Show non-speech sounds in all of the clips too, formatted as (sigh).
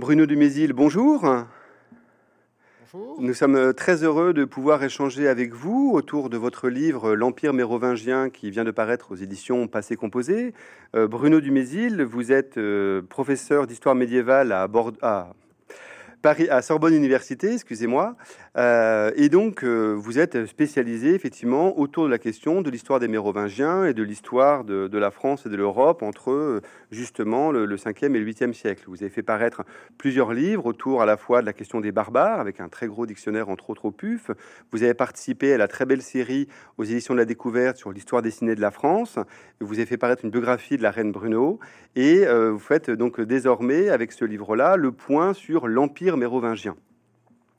Bruno Dumézil, bonjour. Bonjour. Nous sommes très heureux de pouvoir échanger avec vous autour de votre livre L'Empire mérovingien qui vient de paraître aux éditions Passé Composé. Euh, Bruno Dumézil, vous êtes euh, professeur d'histoire médiévale à, Bordeaux. à À Sorbonne Université, excusez-moi. Euh, et donc, euh, vous êtes spécialisé effectivement autour de la question de l'histoire des Mérovingiens et de l'histoire de, la France et de l'Europe entre euh, justement le, le 5e et le 8e siècle. Vous avez fait paraître plusieurs livres autour à la fois de la question des barbares, avec un très gros dictionnaire entre autres au PUF. Vous avez participé à la très belle série aux éditions de la découverte sur l'histoire dessinée de la France. Vous avez fait paraître une biographie de la reine Bruno. Et vous faites donc désormais, avec ce livre-là, le point sur l'Empire mérovingien.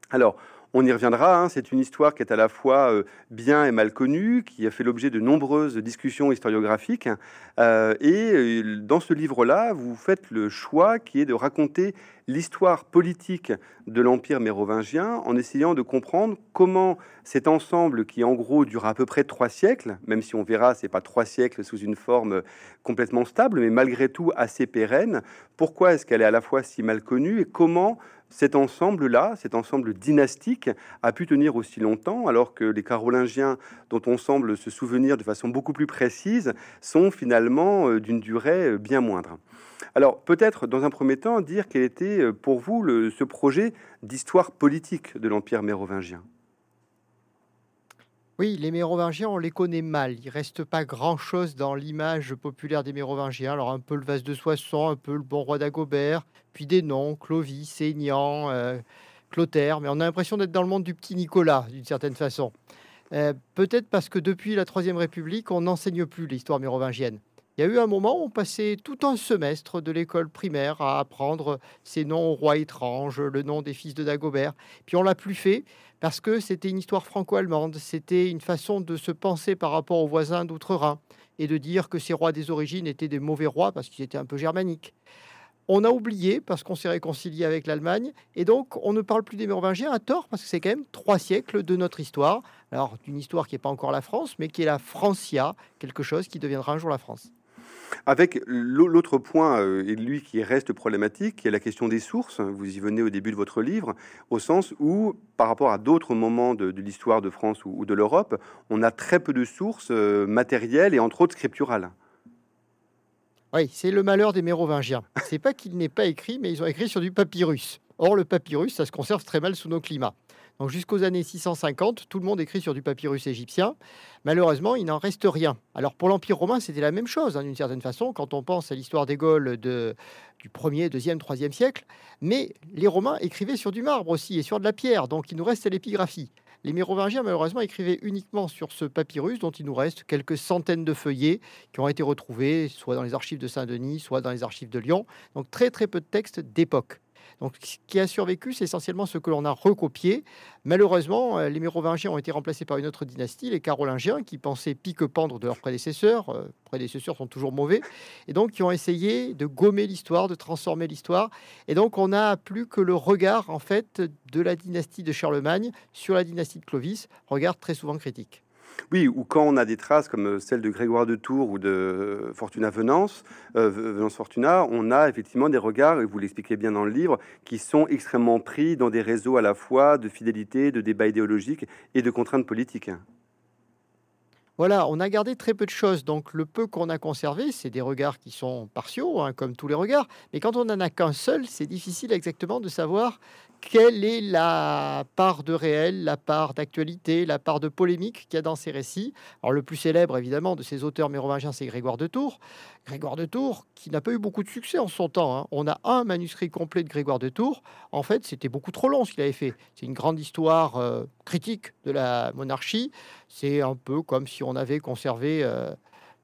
Alors, on y reviendra, hein, c'est une histoire qui est à la fois euh, bien et mal connue, qui a fait l'objet de nombreuses discussions historiographiques. Euh, et euh, dans ce livre-là, vous faites le choix qui est de raconter l'histoire politique de l'Empire mérovingien en essayant de comprendre comment cet ensemble qui en gros dure à peu près trois siècles, même si on verra c'est pas trois siècles sous une forme complètement stable, mais malgré tout assez pérenne, pourquoi est-ce qu'elle est à la fois si mal connue et comment cet ensemble-là, cet ensemble dynastique, a pu tenir aussi longtemps, alors que les Carolingiens, dont on semble se souvenir de façon beaucoup plus précise, sont finalement euh, d'une durée euh, bien moindre. Alors peut-être, dans un premier temps, dire quel était euh, pour vous ce projet d'histoire politique de l'Empire mérovingien? Oui, les Mérovingiens, on les connaît mal. Il reste pas grand-chose dans l'image populaire des Mérovingiens. Alors un peu le vase de Soissons, un peu le bon roi d'Agobert, puis des noms, Clovis, Aignan, euh, Clotaire. Mais on a l'impression d'être dans le monde du petit Nicolas, d'une certaine façon. Euh, Peut-être parce que depuis la Troisième République, on n'enseigne plus l'histoire mérovingienne. Il y a eu un moment où on passait tout un semestre de l'école primaire à apprendre ces noms aux rois étranges, le nom des fils de Dagobert. Puis on l'a plus fait parce que c'était une histoire franco-allemande, c'était une façon de se penser par rapport aux voisins d'outre-Rhin et de dire que ces rois des origines étaient des mauvais rois parce qu'ils étaient un peu germaniques. On a oublié parce qu'on s'est réconcilié avec l'Allemagne et donc on ne parle plus des Mérovingiens à tort parce que c'est quand même trois siècles de notre histoire. Alors d'une histoire qui n'est pas encore la France mais qui est la Francia, quelque chose qui deviendra un jour la France. Avec l'au- l'autre point, euh, et lui qui reste problématique, qui est la question des sources. Vous y venez au début de votre livre, au sens où, par rapport à d'autres moments de, de l'histoire de France ou, ou de l'Europe, on a très peu de sources euh, matérielles et entre autres scripturales. Oui, c'est le malheur des Mérovingiens. C'est pas qu'il n'est pas écrit, mais ils ont écrit sur du papyrus. Or, le papyrus, ça se conserve très mal sous nos climats. Donc, jusqu'aux années 650, tout le monde écrit sur du papyrus égyptien. Malheureusement, il n'en reste rien. Alors, pour l'Empire romain, c'était la même chose, hein, d'une certaine façon, quand on pense à l'histoire des Gaules du 1er, 2e, 3e siècle. Mais les Romains écrivaient sur du marbre aussi et sur de la pierre. Donc, il nous reste l'épigraphie. Les Mérovingiens, malheureusement, écrivaient uniquement sur ce papyrus dont il nous reste quelques centaines de feuillets qui ont été retrouvés soit dans les archives de Saint-Denis, soit dans les archives de Lyon. Donc très très peu de textes d'époque. Donc ce qui a survécu, c'est essentiellement ce que l'on a recopié. Malheureusement, euh, les Mérovingiens ont été remplacés par une autre dynastie, les Carolingiens, qui pensaient pique-pendre de leurs prédécesseurs. Euh, prédécesseurs sont toujours mauvais. Et donc qui ont essayé de gommer l'histoire, de transformer l'histoire. Et donc on n'a plus que le regard, en fait, de la dynastie de Charlemagne sur la dynastie de Clovis, regard très souvent critique. Oui, ou quand on a des traces comme celle de Grégoire de Tours ou de Fortuna Venance, euh, Venance Fortuna, on a effectivement des regards, et vous l'expliquez bien dans le livre, qui sont extrêmement pris dans des réseaux à la fois de fidélité, de débat idéologique et de contraintes politiques. Voilà, on a gardé très peu de choses. Donc, le peu qu'on a conservé, c'est des regards qui sont partiaux, hein, comme tous les regards. Mais quand on n'en a qu'un seul, c'est difficile exactement de savoir quelle est la part de réel, la part d'actualité, la part de polémique qu'il y a dans ces récits. Alors, le plus célèbre, évidemment, de ces auteurs mérovingiens, c'est Grégoire de Tours. Grégoire de Tours, qui n'a pas eu beaucoup de succès en son temps. hein. On a un manuscrit complet de Grégoire de Tours. En fait, c'était beaucoup trop long ce qu'il avait fait. C'est une grande histoire euh, critique de la monarchie. C'est un peu comme si on avait conservé euh,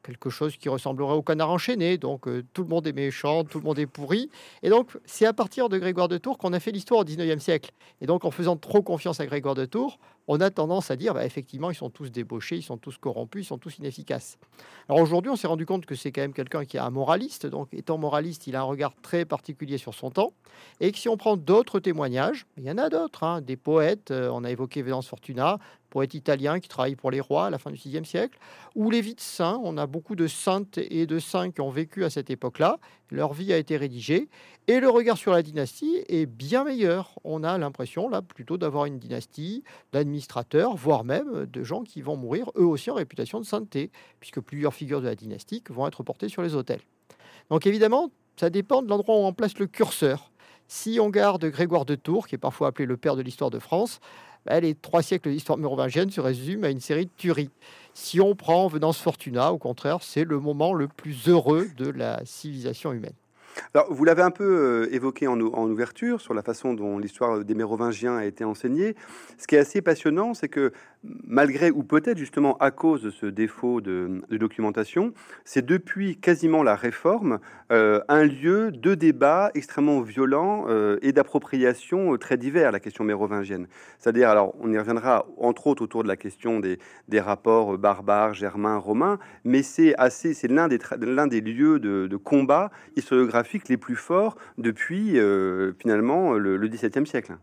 quelque chose qui ressemblerait au canard enchaîné. Donc euh, tout le monde est méchant, tout le monde est pourri. Et donc c'est à partir de Grégoire de Tours qu'on a fait l'histoire au 19e siècle. Et donc en faisant trop confiance à Grégoire de Tours, on a tendance à dire bah, effectivement ils sont tous débauchés, ils sont tous corrompus, ils sont tous inefficaces. Alors aujourd'hui on s'est rendu compte que c'est quand même quelqu'un qui est un moraliste. Donc étant moraliste, il a un regard très particulier sur son temps. Et que si on prend d'autres témoignages, il y en a d'autres, hein, des poètes, euh, on a évoqué Vénance Fortuna, poète italien qui travaille pour les rois à la fin du VIe siècle, ou les de saints. On a beaucoup de saintes et de saints qui ont vécu à cette époque-là. Leur vie a été rédigée. Et le regard sur la dynastie est bien meilleur. On a l'impression, là, plutôt d'avoir une dynastie d'administrateurs, voire même de gens qui vont mourir, eux aussi, en réputation de sainteté, puisque plusieurs figures de la dynastie vont être portées sur les autels. Donc évidemment, ça dépend de l'endroit où on place le curseur. Si on garde Grégoire de Tours, qui est parfois appelé le père de l'histoire de France, bah, les trois siècles d'histoire mérovingienne se résument à une série de tueries. Si on prend Venance Fortuna, au contraire, c'est le moment le plus heureux de la civilisation humaine. Alors, vous l'avez un peu euh, évoqué en, ouverture sur la façon dont l'histoire des Mérovingiens a été enseignée. Ce qui est assez passionnant, c'est que malgré ou peut-être justement à cause de ce défaut de, documentation, c'est depuis quasiment la réforme euh, un lieu de débat extrêmement violent euh, et d'appropriation très divers la question mérovingienne. C'est-à-dire, alors on y reviendra entre autres autour de la question des, rapports barbares, germains, romains, mais c'est assez, c'est l'un des, des lieux de combat historiographique les plus forts depuis euh, finalement le, XVIIe siècle.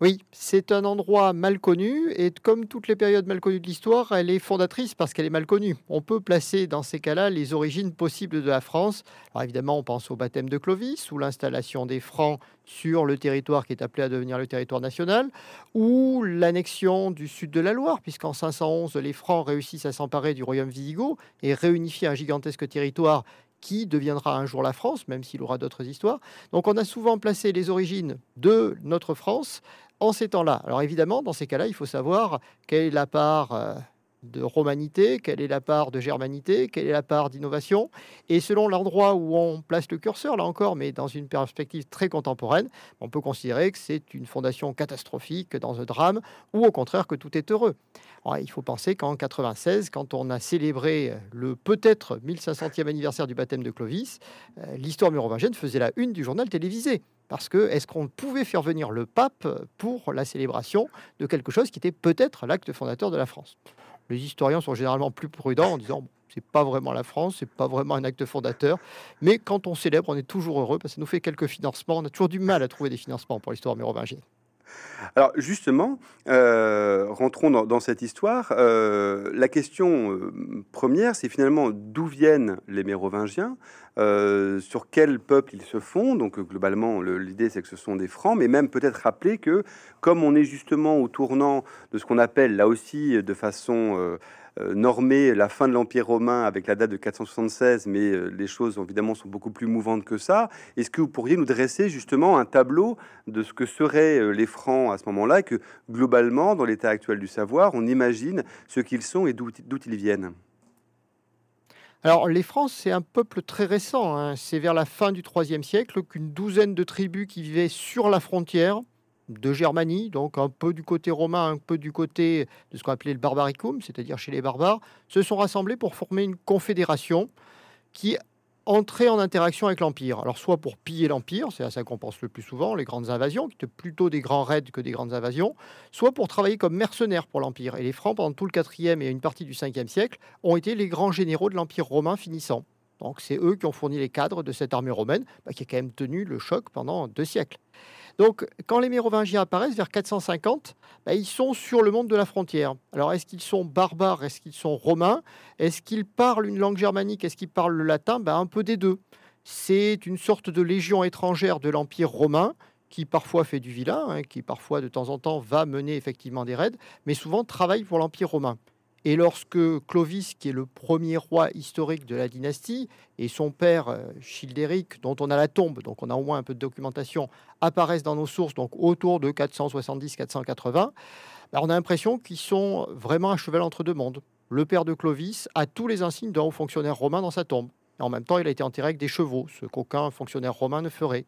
Oui, c'est un endroit mal connu et comme toutes les périodes mal connues de l'histoire, elle est fondatrice parce qu'elle est mal connue. On peut placer dans ces cas-là les origines possibles de la France. Alors évidemment, on pense au baptême de Clovis ou l'installation des Francs sur le territoire qui est appelé à devenir le territoire national, ou l'annexion du sud de la Loire, puisqu'en 511, les Francs réussissent à s'emparer du royaume visigoth et réunifier un gigantesque territoire qui deviendra un jour la France, même s'il aura d'autres histoires. Donc on a souvent placé les origines de notre France en ces temps-là. Alors évidemment, dans ces cas-là, il faut savoir quelle est la part euh, de romanité, quelle est la part de germanité, quelle est la part d'innovation. Et selon l'endroit où on place le curseur, là encore, mais dans une perspective très contemporaine, on peut considérer que c'est une fondation catastrophique dans un drame, ou au contraire que tout est heureux. il faut penser qu'en 96, quand on a célébré le peut-être 1500e anniversaire du baptême de Clovis, euh, l'histoire mérovingienne faisait la une du journal télévisé. Parce que est-ce qu'on pouvait faire venir le pape pour la célébration de quelque chose qui était peut-être l'acte fondateur de la France? Les historiens sont généralement plus prudents en disant c'est pas vraiment la France, c'est pas vraiment un acte fondateur. Mais quand on célèbre, on est toujours heureux parce que ça nous fait quelques financements. On a toujours du mal à trouver des financements pour l'histoire mérovingienne. Alors justement, euh, rentrons dans, cette histoire. Euh, la question euh, première, c'est finalement d'où viennent les Mérovingiens, sur quel peuple ils se font. Donc globalement, l'idée c'est que ce sont des Francs, mais même peut-être rappeler que comme on est justement au tournant de ce qu'on appelle là aussi de façon euh, normer la fin de l'Empire romain avec la date de 476, mais euh, les choses évidemment sont beaucoup plus mouvantes que ça. Est-ce que vous pourriez nous dresser justement un tableau de ce que seraient euh, les Francs à ce moment-là, que globalement, dans l'état actuel du savoir, on imagine ce qu'ils sont et d'où ils viennent? Alors, les Francs, c'est un peuple très récent. Hein. C'est vers la fin du IIIe siècle qu'une douzaine de tribus qui vivaient sur la frontière de Germanie, donc un peu du côté romain, un peu du côté de ce qu'on appelait le barbaricum, c'est-à-dire chez les barbares, se sont rassemblés pour former une confédération qui entrait en interaction avec l'Empire. Alors soit pour piller l'Empire, c'est à ça qu'on pense le plus souvent, les grandes invasions, qui étaient plutôt des grands raids que des grandes invasions, soit pour travailler comme mercenaires pour l'Empire. Et les Francs, pendant tout le 4e et une partie du 5e siècle, ont été les grands généraux de l'Empire romain finissant. Donc c'est eux qui ont fourni les cadres de cette armée romaine, bah, qui a quand même tenu le choc pendant deux siècles. Donc, quand les Mérovingiens apparaissent vers 450, bah, ils sont sur le monde de la frontière. Alors, est-ce qu'ils sont barbares? Est-ce qu'ils sont romains? Est-ce qu'ils parlent une langue germanique? Est-ce qu'ils parlent le latin? Bah, Un peu des deux. C'est une sorte de légion étrangère de l'Empire romain qui parfois fait du vilain, hein, qui parfois de temps en temps va mener effectivement des raids, mais souvent travaille pour l'Empire romain. Et lorsque Clovis, qui est le premier roi historique de la dynastie, et son père euh, Childéric, dont on a la tombe, donc on a au moins un peu de documentation, apparaissent dans nos sources, donc autour de 470-480, bah, on a l'impression qu'ils sont vraiment à cheval entre deux mondes. Le père de Clovis a tous les insignes d'un haut fonctionnaire romain dans sa tombe. En même temps, il a été enterré avec des chevaux, ce qu'aucun fonctionnaire romain ne ferait.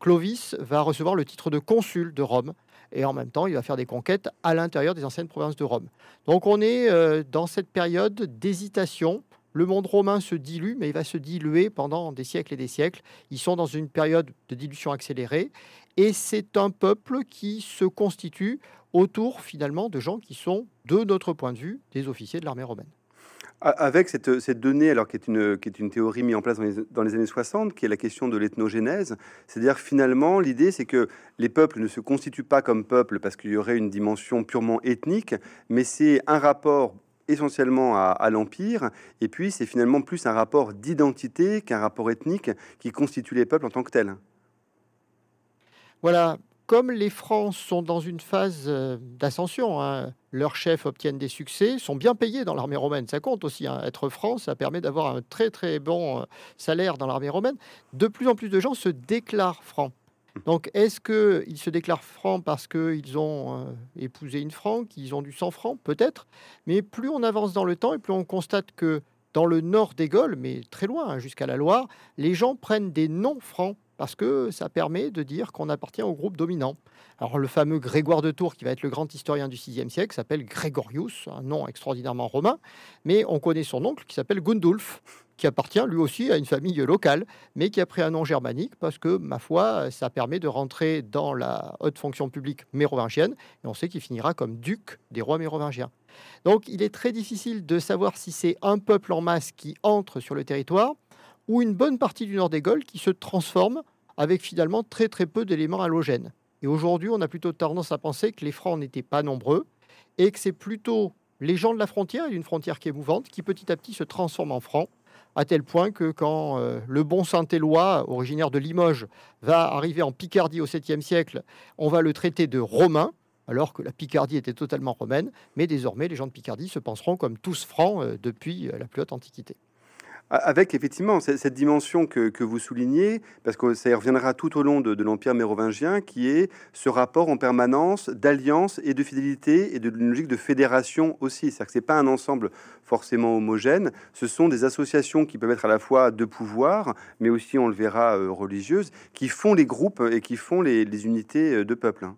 Clovis va recevoir le titre de consul de Rome et en même temps, il va faire des conquêtes à l'intérieur des anciennes provinces de Rome. Donc on est euh, dans cette période d'hésitation. Le monde romain se dilue, mais il va se diluer pendant des siècles et des siècles. Ils sont dans une période de dilution accélérée, et c'est un peuple qui se constitue autour finalement de gens qui sont, de notre point de vue, des officiers de l'armée romaine. Avec cette, cette, donnée, alors qui est, une, qui est une théorie mise en place dans les, années 60, qui est la question de l'ethnogénèse, c'est-à-dire finalement l'idée c'est que les peuples ne se constituent pas comme peuples parce qu'il y aurait une dimension purement ethnique, mais c'est un rapport essentiellement à, à l'Empire, et puis c'est finalement plus un rapport d'identité qu'un rapport ethnique qui constitue les peuples en tant que tels. Voilà, comme les Francs sont dans une phase euh, d'ascension, hein, leurs chefs obtiennent des succès, sont bien payés dans l'armée romaine, ça compte aussi. Hein. Être franc, ça permet d'avoir un très très bon euh, salaire dans l'armée romaine. De plus en plus de gens se déclarent francs. Donc, est-ce qu'ils se déclarent francs parce qu'ils ont euh, épousé une franc, qu'ils ont du sang franc? Peut-être. Mais plus on avance dans le temps et plus on constate que dans le nord des Gaules, mais très loin, hein, jusqu'à la Loire, les gens prennent des noms francs parce que ça permet de dire qu'on appartient au groupe dominant. Alors le fameux Grégoire de Tours, qui va être le grand historien du VIe siècle, s'appelle Grégorius, un nom extraordinairement romain, mais on connaît son oncle qui s'appelle Gundulf, qui appartient lui aussi à une famille locale, mais qui a pris un nom germanique parce que, ma foi, ça permet de rentrer dans la haute fonction publique mérovingienne, et on sait qu'il finira comme duc des rois mérovingiens. Donc il est très difficile de savoir si c'est un peuple en masse qui entre sur le territoire, ou une bonne partie du nord des Gaules qui se transforme avec finalement très très peu d'éléments halogènes. Et aujourd'hui, on a plutôt tendance à penser que les Francs n'étaient pas nombreux et que c'est plutôt les gens de la frontière, une frontière qui est mouvante, qui petit à petit se transforment en Francs, à tel point que quand euh, le bon Saint-Éloi, originaire de Limoges, va arriver en Picardie au 7e siècle, on va le traiter de romain, alors que la Picardie était totalement romaine, mais désormais les gens de Picardie se penseront comme tous francs euh, depuis euh, la plus haute antiquité. Avec effectivement cette dimension que, vous soulignez, parce que ça y reviendra tout au long de, l'Empire mérovingien, qui est ce rapport en permanence d'alliance et de fidélité et de logique de fédération aussi. C'est-à-dire que ce n'est pas un ensemble forcément homogène, ce sont des associations qui peuvent être à la fois de pouvoir, mais aussi, on le verra, euh, religieuses, qui font les groupes et qui font les, les unités euh, de peuple. Hein.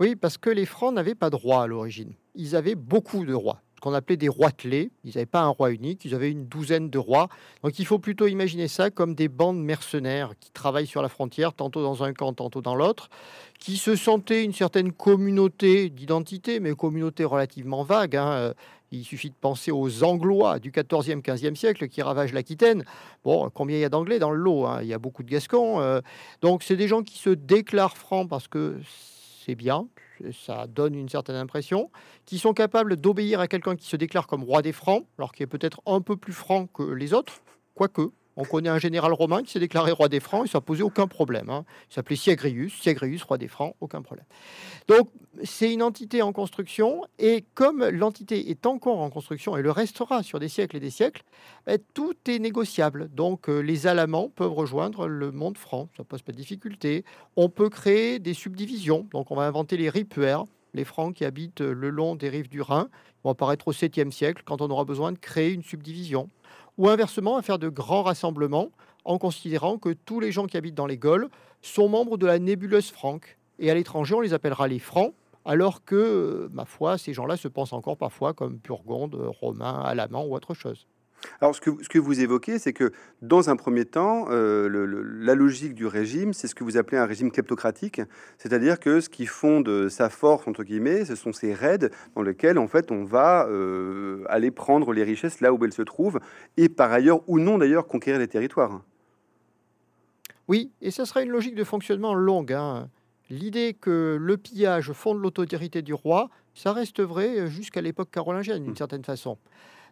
Oui, parce que les Francs n'avaient pas de roi à l'origine. Ils avaient beaucoup de rois qu'on appelait des roitelets. Ils n'avaient pas un roi unique, ils avaient une douzaine de rois. Donc il faut plutôt imaginer ça comme des bandes mercenaires qui travaillent sur la frontière, tantôt dans un camp, tantôt dans l'autre, qui se sentaient une certaine communauté d'identité, mais communauté relativement vague. Hein. Il suffit de penser aux Anglois du 14e, 15e siècle qui ravagent l'Aquitaine. Bon, combien il y a d'Anglais dans le lot hein? Il y a beaucoup de Gascons. Euh. donc, c'est des gens qui se déclarent francs parce que c'est bien, ça donne une certaine impression, qui sont capables d'obéir à quelqu'un qui se déclare comme roi des Francs, alors qui est peut-être un peu plus franc que les autres, quoique. On connaît un général romain qui s'est déclaré roi des Francs, il ne posé aucun problème. Hein. Il s'appelait Siagrius, Siagrius, roi des Francs, aucun problème. Donc, c'est une entité en construction, et comme l'entité est encore en construction et le restera sur des siècles et des siècles, ben, tout est négociable. Donc, euh, les Alamans peuvent rejoindre le monde franc, ça ne pose pas de difficulté. On peut créer des subdivisions, donc on va inventer les ripuaires, les Francs qui habitent le long des rives du Rhin, vont apparaître au 7e siècle quand on aura besoin de créer une subdivision ou inversement à faire de grands rassemblements en considérant que tous les gens qui habitent dans les Gaules sont membres de la nébuleuse franque. Et à l'étranger, on les appellera les francs, alors que, euh, ma foi, ces gens-là se pensent encore parfois comme Burgondes, Romains, Alamans ou autre chose. Alors, ce que, ce que vous évoquez, c'est que dans un premier temps, euh, la logique du régime, c'est ce que vous appelez un régime kleptocratique, c'est-à-dire que ce qui fonde sa force, entre guillemets, ce sont ces raids dans lesquels, en fait, on va euh, aller prendre les richesses là où elles se trouvent, et par ailleurs, ou non d'ailleurs, conquérir les territoires. Oui, et ce sera une logique de fonctionnement longue. Hein. L'idée que le pillage fonde l'autorité du roi, ça reste vrai jusqu'à l'époque carolingienne, d'une mmh. certaine façon.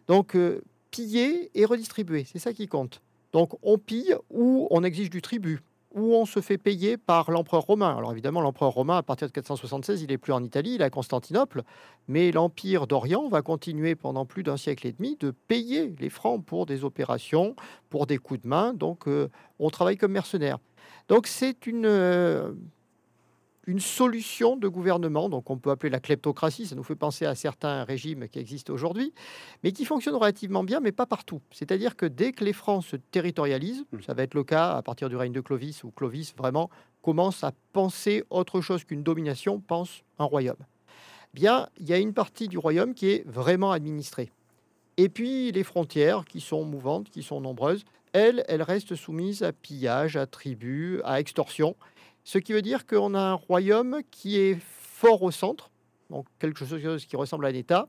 Donc, euh, piller et redistribuer. C'est ça qui compte. Donc on pille ou on exige du tribut, ou on se fait payer par l'empereur romain. Alors évidemment, l'empereur romain, à partir de 476, il n'est plus en Italie, il est à Constantinople, mais l'Empire d'Orient va continuer pendant plus d'un siècle et demi de payer les francs pour des opérations, pour des coups de main. Donc euh, on travaille comme mercenaire. Donc c'est une... Euh, une solution de gouvernement, donc on peut appeler la kleptocratie, ça nous fait penser à certains régimes qui existent aujourd'hui, mais qui fonctionnent relativement bien, mais pas partout. C'est-à-dire que dès que les Francs se territorialisent, mmh. ça va être le cas à partir du règne de Clovis, où Clovis vraiment commence à penser autre chose qu'une domination, pense un royaume. Bien, il y a une partie du royaume qui est vraiment administrée. Et puis les frontières, qui sont mouvantes, qui sont nombreuses, elles, elles restent soumises à pillage, à tribut, à extorsion. Ce qui veut dire qu'on a un royaume qui est fort au centre, donc quelque chose qui ressemble à un État,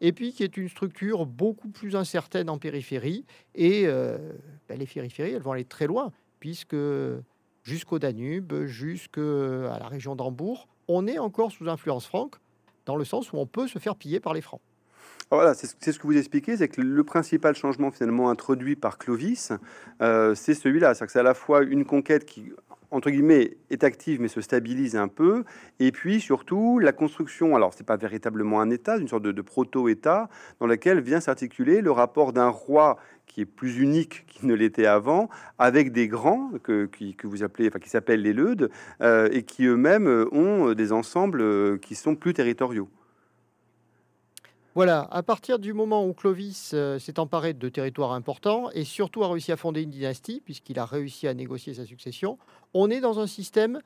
et puis qui est une structure beaucoup plus incertaine en périphérie. Et ben, les périphéries, elles vont aller très loin, puisque jusqu'au Danube, jusqu'à la région d'Hambourg, on est encore sous influence franque, dans le sens où on peut se faire piller par les francs. Voilà, c'est ce que vous expliquez, c'est que le principal changement finalement introduit par Clovis, euh, c'est celui-là, c'est à la fois une conquête qui, entre guillemets, est active mais se stabilise un peu, et puis surtout la construction, alors c'est pas véritablement un État, une sorte de, proto-État dans lequel vient s'articuler le rapport d'un roi qui est plus unique qu'il ne l'était avant, avec des grands que, que vous appelez, enfin qui s'appellent les Leudes, euh, et qui eux-mêmes ont des ensembles qui sont plus territoriaux. Voilà, à partir du moment où Clovis euh, s'est emparé de territoires importants et surtout a réussi à fonder une dynastie, puisqu'il a réussi à négocier sa succession, on est dans un système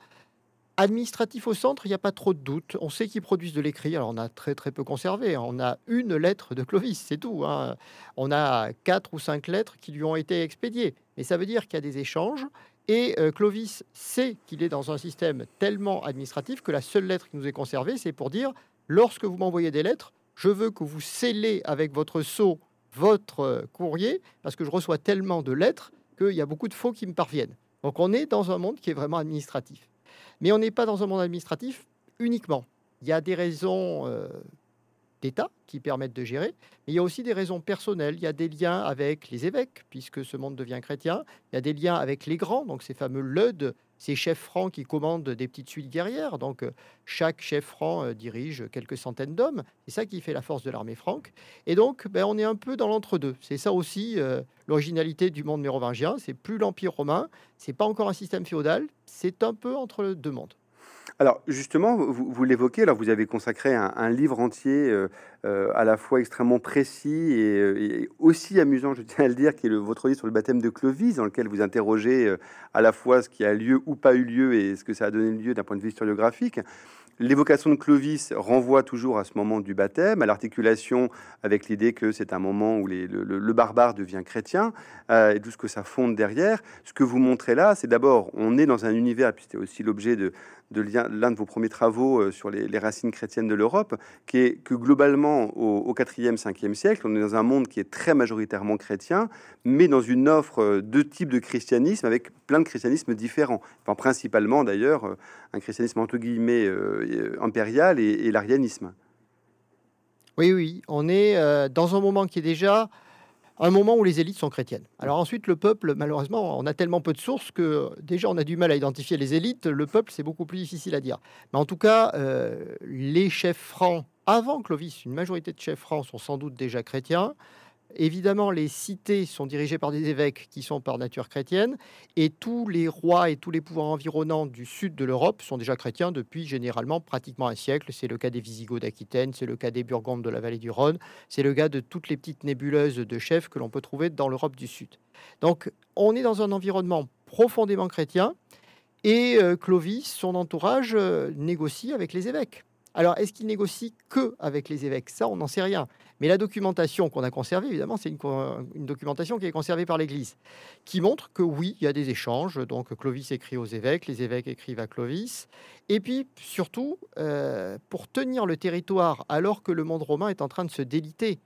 administratif au centre, il n'y a pas trop de doute. On sait qu'ils produisent de l'écrit, alors on a très très peu conservé. On a une lettre de Clovis, c'est tout. Hein. On a quatre ou cinq lettres qui lui ont été expédiées. Mais ça veut dire qu'il y a des échanges. Et euh, Clovis sait qu'il est dans un système tellement administratif que la seule lettre qui nous est conservée, c'est pour dire, lorsque vous m'envoyez des lettres, je veux que vous scellez avec votre sceau votre euh, courrier, parce que je reçois tellement de lettres qu'il y a beaucoup de faux qui me parviennent. Donc on est dans un monde qui est vraiment administratif. Mais on n'est pas dans un monde administratif uniquement. Il y a des raisons euh, d'État qui permettent de gérer, mais il y a aussi des raisons personnelles. Il y a des liens avec les évêques, puisque ce monde devient chrétien. Il y a des liens avec les grands, donc ces fameux leudes ces chefs francs qui commandent des petites suites guerrières. Donc, euh, chaque chef franc euh, dirige quelques centaines d'hommes. C'est ça qui fait la force de l'armée franque. Et donc, ben, on est un peu dans l'entre-deux. C'est ça aussi euh, l'originalité du monde mérovingien. C'est plus l'Empire romain, c'est pas encore un système féodal, c'est un peu entre deux mondes. Alors justement, vous, l'évoquez, alors vous avez consacré un, livre entier euh, euh, à la fois extrêmement précis euh, et, aussi amusant, je tiens à le dire, qui est le, votre livre sur le baptême de Clovis, dans lequel vous interrogez à la fois ce qui a lieu ou pas eu lieu et ce que ça a donné lieu d'un point de vue historiographique. L'évocation de Clovis renvoie toujours à ce moment du baptême, à l'articulation avec l'idée que c'est un moment où le, barbare devient chrétien et tout ce que ça fonde derrière. Ce que vous montrez là, c'est d'abord, on est dans un univers, puis c'était aussi l'objet de, de l'un de vos premiers travaux euh, sur les, racines chrétiennes de l'Europe, qui est que globalement, au, 4e, 5e siècle, on est dans un monde qui est très majoritairement chrétien, mais dans une offre euh, de types de christianisme avec plein de christianismes différents. Principalement d'ailleurs, euh, un christianisme entre guillemets impérial et, et l'arianisme. Oui, oui, on est dans un moment qui est déjà un moment où les élites sont chrétiennes. Alors ensuite, le peuple, malheureusement, on a tellement peu de sources que déjà on a du mal à identifier les élites. Le peuple, c'est beaucoup plus difficile à dire. Mais en tout cas, euh, les chefs francs, avant Clovis, une majorité de chefs francs sont sans doute déjà chrétiens. Évidemment, les cités sont dirigées par des évêques qui sont par nature chrétienne, et tous les rois et tous les pouvoirs environnants du sud de l'Europe sont déjà chrétiens depuis généralement pratiquement un siècle. C'est le cas des Visigoths d'Aquitaine, c'est le cas des Burgondes de la vallée du Rhône, c'est le cas de toutes les petites nébuleuses de chefs que l'on peut trouver dans l'Europe du Sud. Donc, on est dans un environnement profondément chrétien, et euh, Clovis, son entourage, euh, négocie avec les évêques. Alors, est-ce qu'il négocie que avec les évêques? Ça, on n'en sait rien. Mais la documentation qu'on a conservée, évidemment, c'est une, documentation qui est conservée par l'Église, qui montre que oui, il y a des échanges. Donc, Clovis écrit aux évêques, les évêques écrivent à Clovis. Et puis, surtout, euh, pour tenir le territoire alors que le monde romain est en train de se déliter,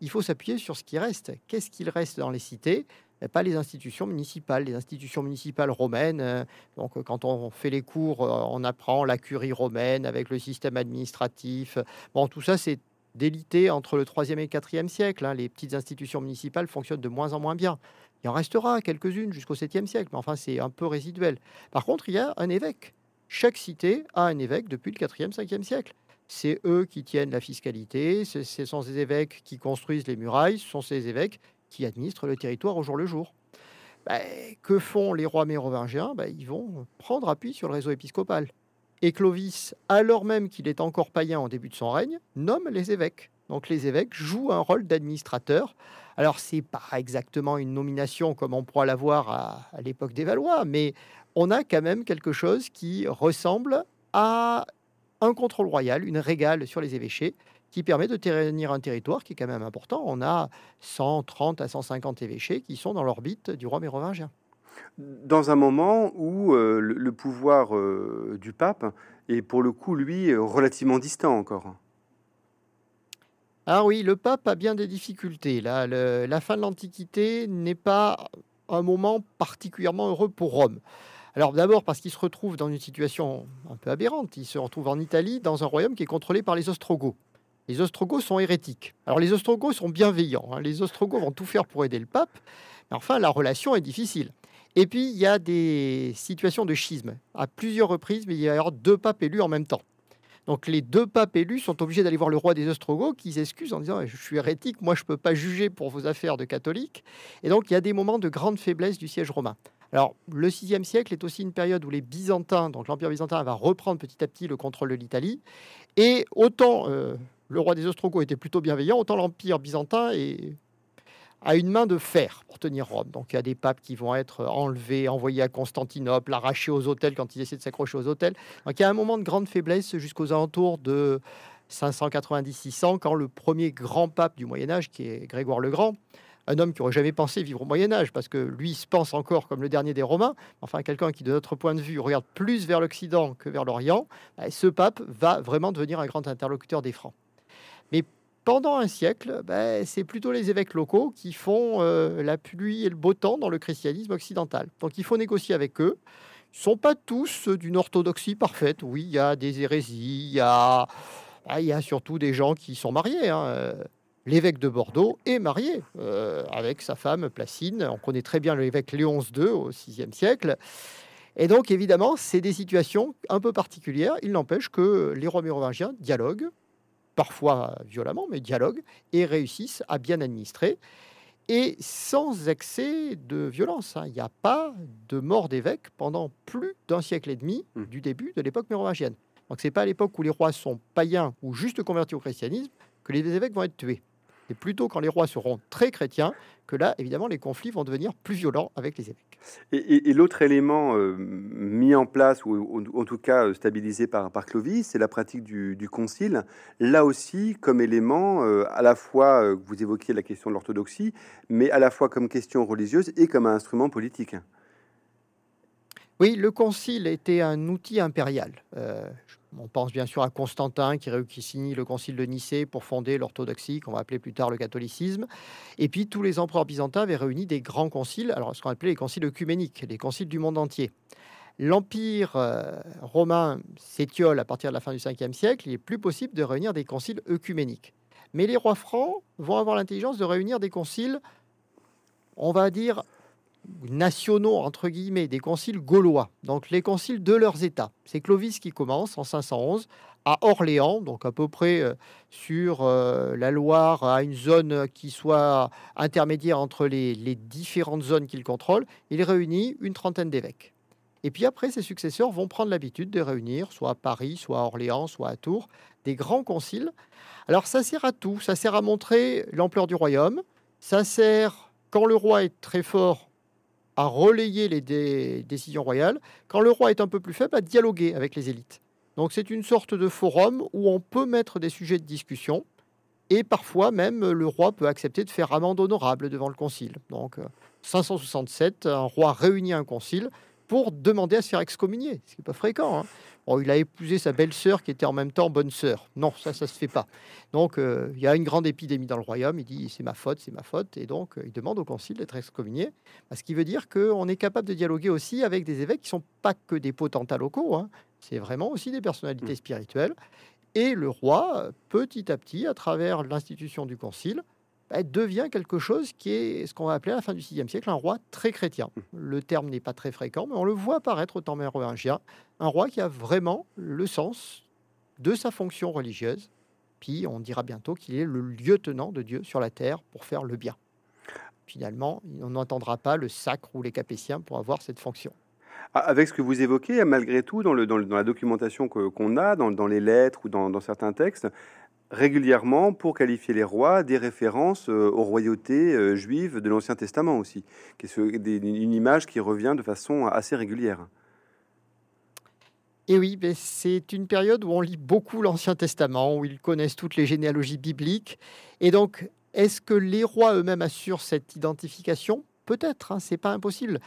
il faut s'appuyer sur ce qui reste. Qu'est-ce qu'il reste dans les cités? Pas les institutions municipales, les institutions municipales romaines. Euh, donc, quand on fait les cours, euh, on apprend la curie romaine avec le système administratif. Bon, tout ça, c'est délité entre le 3e et le 4e siècle. Hein. Les petites institutions municipales fonctionnent de moins en moins bien. Il en restera quelques-unes jusqu'au 7e siècle, mais enfin, c'est un peu résiduel. Par contre, il y a un évêque. Chaque cité a un évêque depuis le 4e, 5e siècle. C'est eux qui tiennent la fiscalité, ce sont ces évêques qui construisent les murailles, ce sont ces évêques qui administrent le territoire au jour le jour. Ben, que font les rois mérovingiens? Ben, Ils vont prendre appui sur le réseau épiscopal. Et Clovis, alors même qu'il est encore païen en début de son règne, nomme les évêques. Donc les évêques jouent un rôle d'administrateur. Alors c'est pas exactement une nomination comme on pourra l'avoir à, à l'époque des Valois, mais on a quand même quelque chose qui ressemble à un contrôle royal, une régale sur les évêchés, qui permet de tenir un territoire qui est quand même important. On a 130 à 150 évêchés qui sont dans l'orbite du roi mérovingien. Dans un moment où euh, le, pouvoir euh, du pape est pour le coup, lui, relativement distant encore. Alors oui, le pape a bien des difficultés. Là, le- la fin de l'Antiquité n'est pas un moment particulièrement heureux pour Rome. Alors d'abord parce qu'il se retrouve dans une situation un peu aberrante. Il se retrouve en Italie, dans un royaume qui est contrôlé par les Ostrogoths. Les Ostrogoths sont hérétiques. Alors les Ostrogoths sont bienveillants. hein. Les Ostrogoths vont tout faire pour aider le pape. Mais enfin, la relation est difficile. Et puis, il y a des situations de schisme. À plusieurs reprises, mais il y a deux papes élus en même temps. Donc les deux papes élus sont obligés d'aller voir le roi des Ostrogoths qui s'excuse en disant Je suis hérétique, moi je ne peux pas juger pour vos affaires de catholique. Et donc il y a des moments de grande faiblesse du siège romain. Alors le VIe siècle est aussi une période où les Byzantins, donc l'Empire byzantin, va reprendre petit à petit le contrôle de l'Italie. Et autant euh, le roi des Ostrogoths était plutôt bienveillant, autant l'Empire byzantin est a une main de fer pour tenir Rome. Donc il y a des papes qui vont être enlevés, envoyés à Constantinople, arrachés aux hôtels quand ils essaient de s'accrocher aux hôtels. Donc il y a un moment de grande faiblesse jusqu'aux alentours de 590-600, quand le premier grand pape du Moyen Âge, qui est Grégoire le Grand, un homme qui aurait jamais pensé vivre au Moyen Âge, parce que lui se pense encore comme le dernier des Romains, enfin quelqu'un qui, de notre point de vue, regarde plus vers l'Occident que vers l'Orient, bah, ce pape va vraiment devenir un grand interlocuteur des Francs. Mais pendant un siècle, ben, c'est plutôt les évêques locaux qui font euh, la pluie et le beau temps dans le christianisme occidental. Donc il faut négocier avec eux. Ils ne sont pas tous d'une orthodoxie parfaite. Oui, il y a des hérésies, il y a, ah, surtout des gens qui sont mariés. hein. Euh, L'évêque de Bordeaux est marié euh, avec sa femme Placine. On connaît très bien l'évêque Léon II au VIe siècle. Et donc, évidemment, c'est des situations un peu particulières. Il n'empêche que les rois mérovingiens dialoguent, parfois violemment, mais dialoguent et réussissent à bien administrer. Et sans excès de violence. hein. Il n'y a pas de mort d'évêque pendant plus d'un siècle et demi Mm. du début de l'époque mérovingienne. Donc c'est pas à l'époque où les rois sont païens ou juste convertis au christianisme que les évêques vont être tués. C'est plutôt quand les rois seront très chrétiens que là, évidemment, les conflits vont devenir plus violents avec les évêques. Et, l'autre élément euh, mis en place, ou, en tout cas euh, stabilisé par, Clovis, c'est la pratique du, concile. Là aussi, comme élément, euh, à la fois, vous évoquiez la question de l'orthodoxie, mais à la fois comme question religieuse et comme un instrument politique. Oui, le concile était un outil impérial. Euh, on pense bien sûr à Constantin qui, qui signe le concile de Nicée pour fonder l'orthodoxie, qu'on va appeler plus tard le catholicisme. Et puis tous les empereurs byzantins avaient réuni des grands conciles, alors ce qu'on appelait les conciles œcuméniques, les conciles du monde entier. L'empire euh, romain s'étiole à partir de la fin du 5e siècle, il est plus possible de réunir des conciles œcuméniques. Mais les rois francs vont avoir l'intelligence de réunir des conciles, on va dire, nationaux, entre guillemets, des conciles gaulois, donc les conciles de leurs États. C'est Clovis qui commence en 511 à Orléans, donc à peu près euh, sur euh, la Loire, à une zone qui soit intermédiaire entre les, les différentes zones qu'il contrôle. Il réunit une trentaine d'évêques. Et puis après, ses successeurs vont prendre l'habitude de réunir, soit à Paris, soit à Orléans, soit à Tours, des grands conciles. Alors ça sert à tout, ça sert à montrer l'ampleur du royaume, ça sert, quand le roi est très fort, à relayer les dé- décisions royales, quand le roi est un peu plus faible, à dialoguer avec les élites. Donc c'est une sorte de forum où on peut mettre des sujets de discussion, et parfois même le roi peut accepter de faire amende honorable devant le concile. Donc euh, 567, un roi réunit un concile pour demander à se faire excommunier, ce qui n'est pas fréquent. hein. Bon, il a épousé sa belle-sœur qui était en même temps bonne sœur. Non, ça, ça se fait pas. Donc, euh, il y a une grande épidémie dans le royaume. Il dit c'est ma faute, c'est ma faute. Et donc, euh, il demande au concile d'être excommunié. Ce qui veut dire qu'on est capable de dialoguer aussi avec des évêques qui sont pas que des potentats locaux. hein. C'est vraiment aussi des personnalités spirituelles. Et le roi, petit à petit, à travers l'institution du concile, bah, devient quelque chose qui est ce qu'on va appeler à la fin du VIe siècle un roi très chrétien. Le terme n'est pas très fréquent, mais on le voit apparaître au temps mérovingien. Un roi qui a vraiment le sens de sa fonction religieuse. Puis on dira bientôt qu'il est le lieutenant de Dieu sur la terre pour faire le bien. Finalement, on n'entendra pas le sacre ou les capétiens pour avoir cette fonction. Ah, Avec ce que vous évoquez, malgré tout, dans, le, dans, le- dans la documentation qu'on a, dans, dans les lettres ou dans, dans certains textes, régulièrement, pour qualifier les rois, des références euh, aux royautés euh, juives de l'Ancien Testament aussi, qui est une image qui revient de façon assez régulière. Et oui, ben, c'est une période où on lit beaucoup l'Ancien Testament, où ils connaissent toutes les généalogies bibliques. Et donc, est-ce que les rois eux-mêmes assurent cette identification? Peut-être, hein, c'est pas impossible.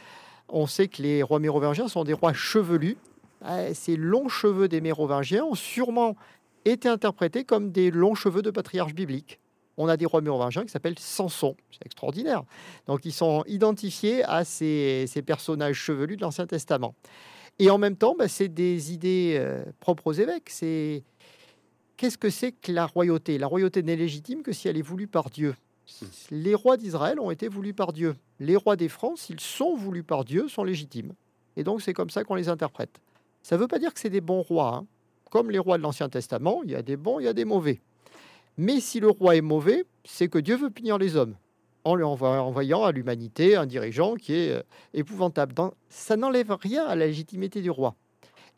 On sait que les rois mérovingiens sont des rois chevelus. Euh, Ces longs cheveux des mérovingiens ont sûrement été interprétés comme des longs cheveux de patriarches bibliques. on a des rois mérovingiens qui s'appellent Samson. C'est extraordinaire. Donc, ils sont identifiés à ces, personnages chevelus de l'Ancien Testament. Et en même temps, bah, c'est des idées euh, propres aux évêques. C'est qu'est-ce que c'est que la royauté? La royauté n'est légitime que si elle est voulue par Dieu. Les rois d'Israël ont été voulus par Dieu. Les rois des Francs, s'ils sont voulus par Dieu, sont légitimes. Et donc, c'est comme ça qu'on les interprète. Ça ne veut pas dire que c'est des bons rois. Hein. Comme les rois de l'Ancien Testament, il y a des bons, il y a des mauvais. Mais si le roi est mauvais, c'est que Dieu veut punir les hommes en lui envoyant à l'humanité un dirigeant qui est euh, épouvantable. ça n'enlève rien à la légitimité du roi.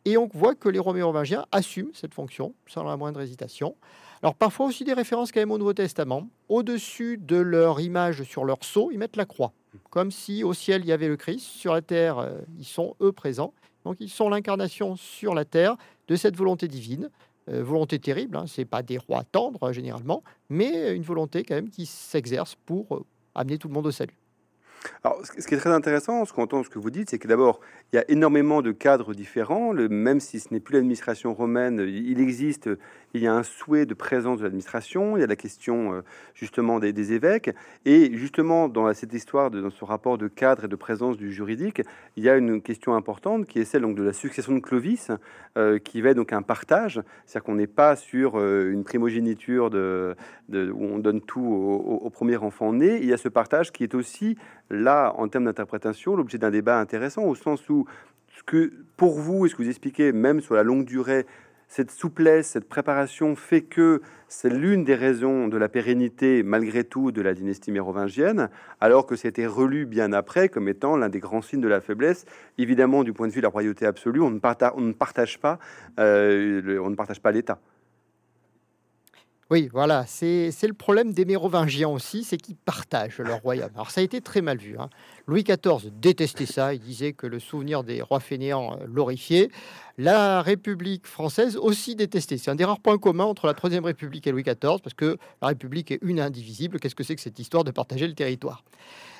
Et on voit que les rois mérovingiens assument cette fonction sans la moindre hésitation. Alors parfois aussi des références quand même au Nouveau Testament. Au-dessus de leur image sur leur sceau, ils mettent la croix. Comme si au ciel il y avait le Christ, sur la terre euh, ils sont eux présents. Donc ils sont l'incarnation sur la terre de cette volonté divine. Euh, volonté terrible, hein. ce n'est pas des rois tendres généralement, mais une volonté quand même qui s'exerce pour euh, amener tout le monde au salut. Alors, ce qui est très intéressant, ce qu'on entend, ce que vous dites, c'est que d'abord, il y a énormément de cadres différents. Même si ce n'est plus l'administration romaine, il existe, il y a un souhait de présence de l'administration. Il y a la question euh, justement des, évêques. Et justement, dans cette histoire, dans ce rapport de cadre et de présence du juridique, il y a une question importante qui est celle donc, de la succession de Clovis, euh, qui va donc un partage. C'est-à-dire qu'on n'est pas sur euh, une primogéniture où on donne tout au premier enfant né. Il y a ce partage qui est aussi là, en termes d'interprétation, l'objet d'un débat intéressant, au sens où, ce que, pour vous, et ce que vous expliquez, même sur la longue durée, cette souplesse, cette préparation fait que c'est l'une des raisons de la pérennité, malgré tout, de la dynastie mérovingienne, alors que c'était relu bien après comme étant l'un des grands signes de la faiblesse. Évidemment, du point de vue de la royauté absolue, on ne, partage, pas, euh, on ne partage pas l'État. Oui, voilà, c'est le problème des Mérovingiens aussi, c'est qu'ils partagent leur royaume. Alors ça a été très mal vu. Hein. Louis XIV détestait ça, il disait que le souvenir des rois fainéants euh, l'horrifiait. La République française aussi détestait. C'est un des rares points communs entre la Troisième République et Louis XIV, parce que la République est une indivisible. Qu'est-ce que c'est que cette histoire de partager le territoire?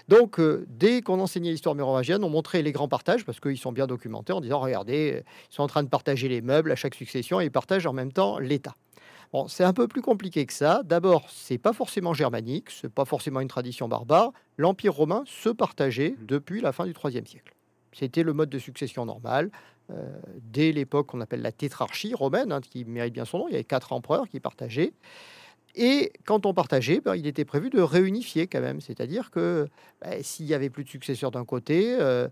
Donc, euh, dès qu'on enseignait l'histoire mérovingienne, on montrait les grands partages parce qu'ils sont bien documentés en disant regardez, ils sont en train de partager les meubles à chaque succession et ils partagent en même temps l'État. Bon, c'est un peu plus compliqué que ça. D'abord, c'est pas forcément germanique, c'est pas forcément une tradition barbare. L'Empire romain se partageait mmh. depuis la fin du IIIe siècle. C'était le mode de succession normal. Euh, dès l'époque qu'on appelle la tétrarchie romaine, hein, qui mérite bien son nom, il y avait quatre empereurs qui partageaient. Et quand on partageait, ben, il était prévu de réunifier quand même. C'est-à-dire que ben, s'il n'y avait plus de successeurs d'un côté, euh,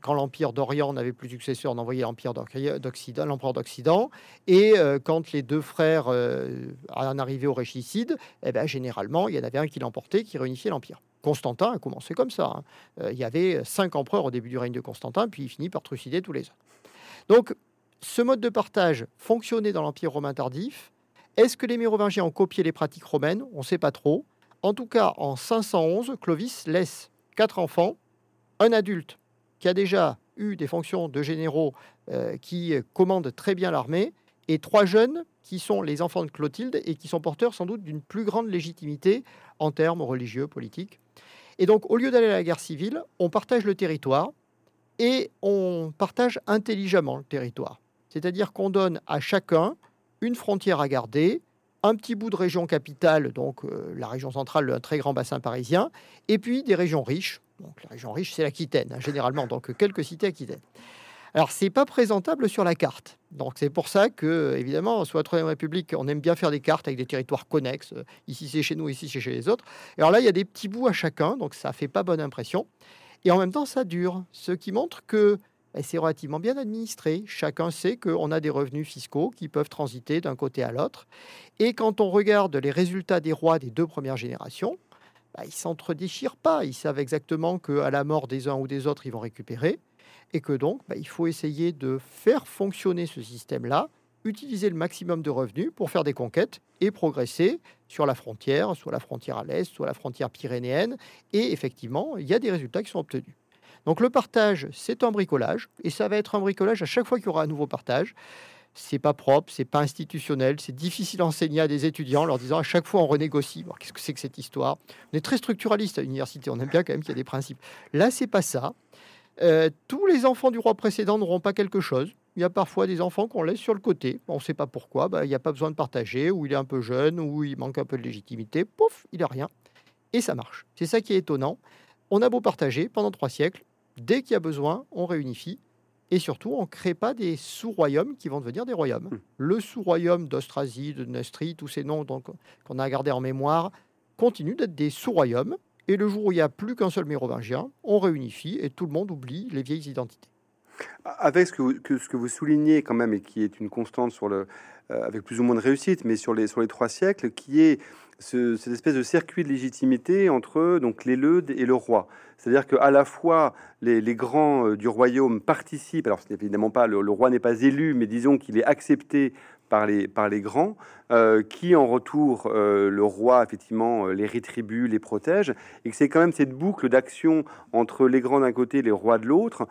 quand l'Empire d'Orient n'avait plus de successeur, on envoyait l'Empire d'Occident, l'Empereur d'Occident. Et euh, quand les deux frères euh, en arrivaient au régicide, eh ben, généralement, il y en avait un qui l'emportait, qui réunifiait l'Empire. Constantin a commencé comme ça. Hein. il y avait cinq empereurs au début du règne de Constantin, puis il finit par trucider tous les autres. Donc, ce mode de partage fonctionnait dans l'Empire romain tardif. Est-ce que les Mérovingiens ont copié les pratiques romaines? On ne sait pas trop. En tout cas, en 511, Clovis laisse quatre enfants, un adulte qui a déjà eu des fonctions de généraux euh, qui commandent très bien l'armée, et trois jeunes qui sont les enfants de Clotilde et qui sont porteurs sans doute d'une plus grande légitimité en termes religieux, politiques. Et donc, au lieu d'aller à la guerre civile, on partage le territoire et on partage intelligemment le territoire. C'est-à-dire qu'on donne à chacun une frontière à garder, un petit bout de région capitale, donc euh, la région centrale, un très grand bassin parisien, et puis des régions riches, donc la région riche, c'est l'Aquitaine, hein, généralement, donc quelques cités aquitaines. Alors, c'est pas présentable sur la carte. Donc, c'est pour ça que, évidemment, sous la Troisième République, on aime bien faire des cartes avec des territoires connexes. Ici, c'est chez nous, ici, c'est chez les autres. alors là, il y a des petits bouts à chacun, donc ça fait pas bonne impression. Et en même temps, ça dure, ce qui montre que ben, c'est relativement bien administré. Chacun sait qu'on a des revenus fiscaux qui peuvent transiter d'un côté à l'autre. Et quand on regarde les résultats des rois des deux premières générations, bah, ils s'entre-déchirent pas. Ils savent exactement qu'à la mort des uns ou des autres, ils vont récupérer. Et que donc, bah, il faut essayer de faire fonctionner ce système-là, utiliser le maximum de revenus pour faire des conquêtes et progresser sur la frontière, soit la frontière à l'est, soit la frontière pyrénéenne. Et effectivement, il y a des résultats qui sont obtenus. Donc le partage, c'est un bricolage, et ça va être un bricolage à chaque fois qu'il y aura un nouveau partage c'est pas propre, c'est pas institutionnel, c'est difficile à enseigner à des étudiants en leur disant à chaque fois on renégocie. Qu'est-ce que c'est que cette histoire? On est très structuraliste à l'université, on aime bien quand même qu'il y a des principes. Là, c'est pas ça. Euh, tous les enfants du roi précédent n'auront pas quelque chose. Il y a parfois des enfants qu'on laisse sur le côté. On ne sait pas pourquoi. Bah, il n'y a pas besoin de partager, ou il est un peu jeune, ou il manque un peu de légitimité. Pouf, il n'a rien. Et ça marche. C'est ça qui est étonnant. On a beau partager pendant trois siècles, dès qu'il y a besoin, on réunifie. Et surtout, on ne crée pas des sous-royaumes qui vont devenir des royaumes. Mmh. Le sous-royaume d'Austrasie, de Nestrie, tous ces noms qu'on a gardés en mémoire, continuent d'être des sous-royaumes. Et le jour où il n'y a plus qu'un seul mérovingien, on réunifie et tout le monde oublie les vieilles identités. Avec ce que, vous, ce que vous soulignez quand même, et qui est une constante sur le, euh, avec plus ou moins de réussite, mais sur les, sur les trois siècles, qui est cette espèce de circuit de légitimité entre donc les Leudes et le roi. C'est-à-dire qu'à la fois les, grands euh, du royaume participent, alors ce n'est évidemment pas, le, roi n'est pas élu, mais disons qu'il est accepté par les, par les grands, euh, qui en retour, euh, le roi, effectivement, les rétribue, les protège, et que c'est quand même cette boucle d'action entre les grands d'un côté et les rois de l'autre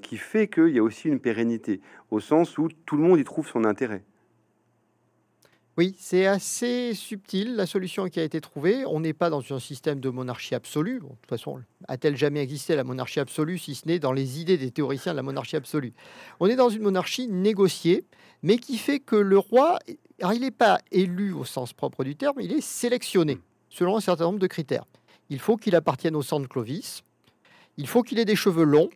qui fait qu'il y a aussi une pérennité, au sens où tout le monde y trouve son intérêt. Oui, c'est assez subtil la solution qui a été trouvée. On n'est pas dans un système de monarchie absolue. de toute façon, a-t-elle jamais existé la monarchie absolue, si ce n'est dans les idées des théoriciens de la monarchie absolue? On est dans une monarchie négociée, mais qui fait que le roi, il n'est pas élu au sens propre du terme, il est sélectionné selon un certain nombre de critères. Il faut qu'il appartienne au sang de Clovis, il faut qu'il ait des cheveux longs,